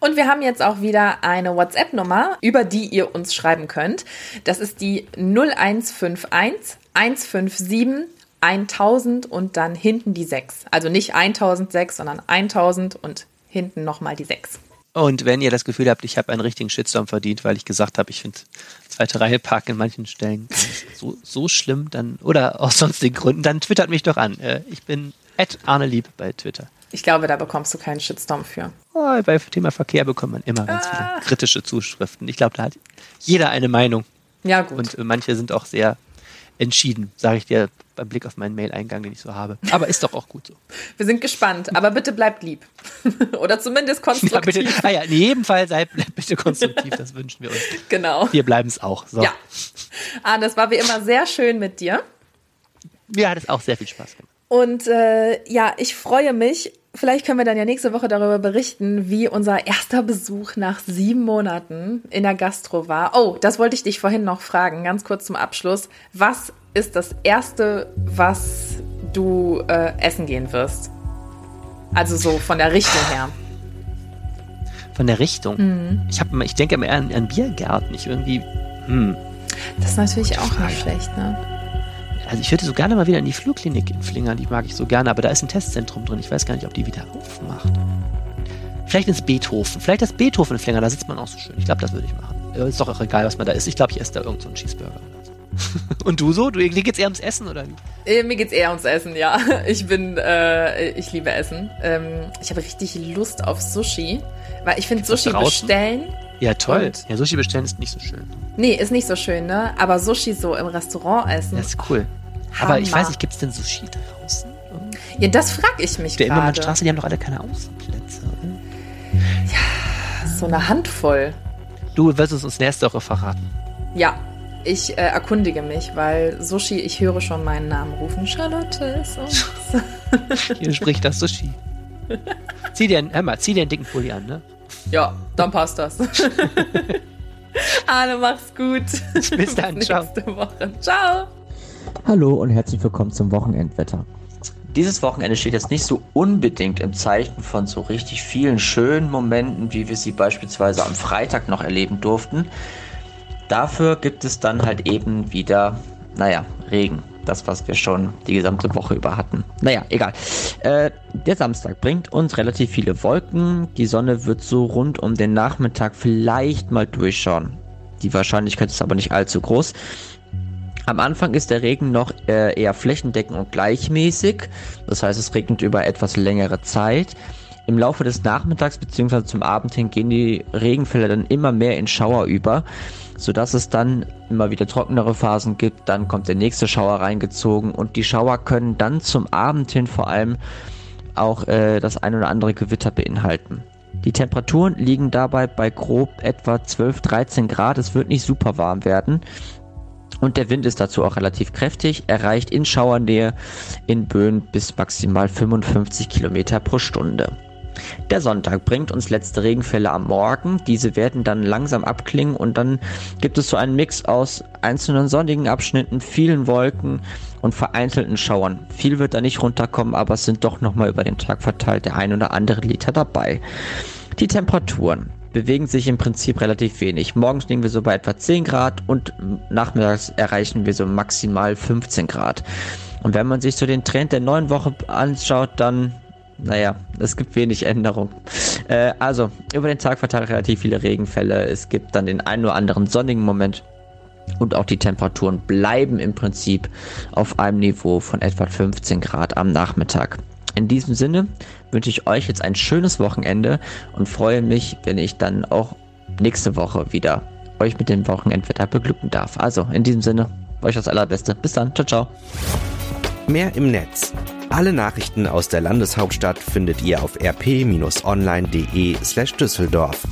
Und wir haben jetzt auch wieder eine WhatsApp-Nummer, über die ihr uns schreiben könnt. Das ist die 0151 157 1000 und dann hinten die 6. Also nicht 1006, sondern 1000 und hinten nochmal die 6. Und wenn ihr das Gefühl habt, ich habe einen richtigen Shitstorm verdient, weil ich gesagt habe, ich finde zweite Reihe Park in manchen Stellen so, so schlimm, dann oder aus sonstigen Gründen, dann twittert mich doch an. Äh, ich bin at Arne Lieb bei Twitter. Ich glaube, da bekommst du keinen Shitstorm für. Oh, bei Thema Verkehr bekommt man immer ganz ah. viele kritische Zuschriften. Ich glaube, da hat jeder eine Meinung. Ja, gut. Und äh, manche sind auch sehr entschieden, sage ich dir beim Blick auf meinen Mail-Eingang, den ich so habe. Aber ist doch auch gut so. Wir sind gespannt, aber bitte bleibt lieb. Oder zumindest konstruktiv. Ja, bitte, ah ja, in jedem Fall seid bitte konstruktiv, das wünschen wir uns. Genau. Wir bleiben es auch. So. Ja. Ah, das war wie immer sehr schön mit dir. Mir hat es auch sehr viel Spaß gemacht. Und äh, ja, ich freue mich Vielleicht können wir dann ja nächste Woche darüber berichten, wie unser erster Besuch nach sieben Monaten in der Gastro war. Oh, das wollte ich dich vorhin noch fragen, ganz kurz zum Abschluss. Was ist das Erste, was du äh, essen gehen wirst? Also so von der Richtung her. Von der Richtung? Mhm. Ich, hab, ich denke immer an, an Biergärten. Ich irgendwie. Hm. Das ist natürlich auch nicht schlecht, ne? Also ich würde so gerne mal wieder in die Flugklinik in Flingern, die mag ich so gerne, aber da ist ein Testzentrum drin. Ich weiß gar nicht, ob die wieder aufmacht. Vielleicht ins Beethoven. Vielleicht das Beethoven in Flingern, da sitzt man auch so schön. Ich glaube, das würde ich machen. Ist doch auch egal, was man da isst. Ich glaube, ich esse da irgendeinen so Cheeseburger. Und du so? Du, dir geht's eher ums Essen oder wie? Äh, mir geht's eher ums Essen, ja. Ich bin, äh, ich liebe Essen. Ähm, ich habe richtig Lust auf Sushi, weil ich finde Sushi bestellen. Ja, toll. ja, Sushi bestellen ist nicht so schön. Nee, ist nicht so schön, ne? Aber Sushi so im Restaurant essen. Das ist cool. Aber ich weiß nicht, gibt es denn Sushi draußen? Ja, das frage ich mich gerade. Der Immermannstraße, die haben doch alle keine Außenplätze. Ja, so eine Handvoll. Du wirst es uns nächste Woche verraten. Ja, ich äh, erkundige mich, weil Sushi, ich höre schon meinen Namen rufen. Charlotte ist uns. Hier spricht das Sushi. zieh dir, hör mal, zieh dir einen dicken Pulli an, ne? Ja, dann passt das. Arne, mach's gut. Bis dann, Bis ciao. Woche. Ciao. Hallo und herzlich willkommen zum Wochenendwetter. Dieses Wochenende steht jetzt nicht so unbedingt im Zeichen von so richtig vielen schönen Momenten, wie wir sie beispielsweise am Freitag noch erleben durften. Dafür gibt es dann halt eben wieder, naja, Regen. Das, was wir schon die gesamte Woche über hatten. Naja, egal. Äh, der Samstag bringt uns relativ viele Wolken. Die Sonne wird so rund um den Nachmittag vielleicht mal durchschauen. Die Wahrscheinlichkeit ist aber nicht allzu groß. Am Anfang ist der Regen noch äh, eher flächendeckend und gleichmäßig. Das heißt, es regnet über etwas längere Zeit. Im Laufe des Nachmittags bzw. zum Abend hin gehen die Regenfälle dann immer mehr in Schauer über, sodass es dann immer wieder trockenere Phasen gibt. Dann kommt der nächste Schauer reingezogen und die Schauer können dann zum Abend hin vor allem auch äh, das ein oder andere Gewitter beinhalten. Die Temperaturen liegen dabei bei grob etwa 12-13 Grad. Es wird nicht super warm werden. Und der Wind ist dazu auch relativ kräftig, erreicht in Schauernähe in Böen bis maximal 55 Kilometer pro Stunde. Der Sonntag bringt uns letzte Regenfälle am Morgen. Diese werden dann langsam abklingen und dann gibt es so einen Mix aus einzelnen sonnigen Abschnitten, vielen Wolken und vereinzelten Schauern. Viel wird da nicht runterkommen, aber es sind doch nochmal über den Tag verteilt der ein oder andere Liter dabei. Die Temperaturen bewegen sich im Prinzip relativ wenig. Morgens liegen wir so bei etwa 10 Grad und nachmittags erreichen wir so maximal 15 Grad. Und wenn man sich so den Trend der neuen Woche anschaut, dann, naja, es gibt wenig Änderung. Äh, also, über den Tag verteilt relativ viele Regenfälle. Es gibt dann den einen oder anderen sonnigen Moment. Und auch die Temperaturen bleiben im Prinzip auf einem Niveau von etwa 15 Grad am Nachmittag. In diesem Sinne wünsche ich euch jetzt ein schönes Wochenende und freue mich, wenn ich dann auch nächste Woche wieder euch mit dem Wochenendwetter beglücken darf. Also in diesem Sinne, euch das Allerbeste. Bis dann. Ciao, ciao. Mehr im Netz. Alle Nachrichten aus der Landeshauptstadt findet ihr auf rp-online.de slash Düsseldorf.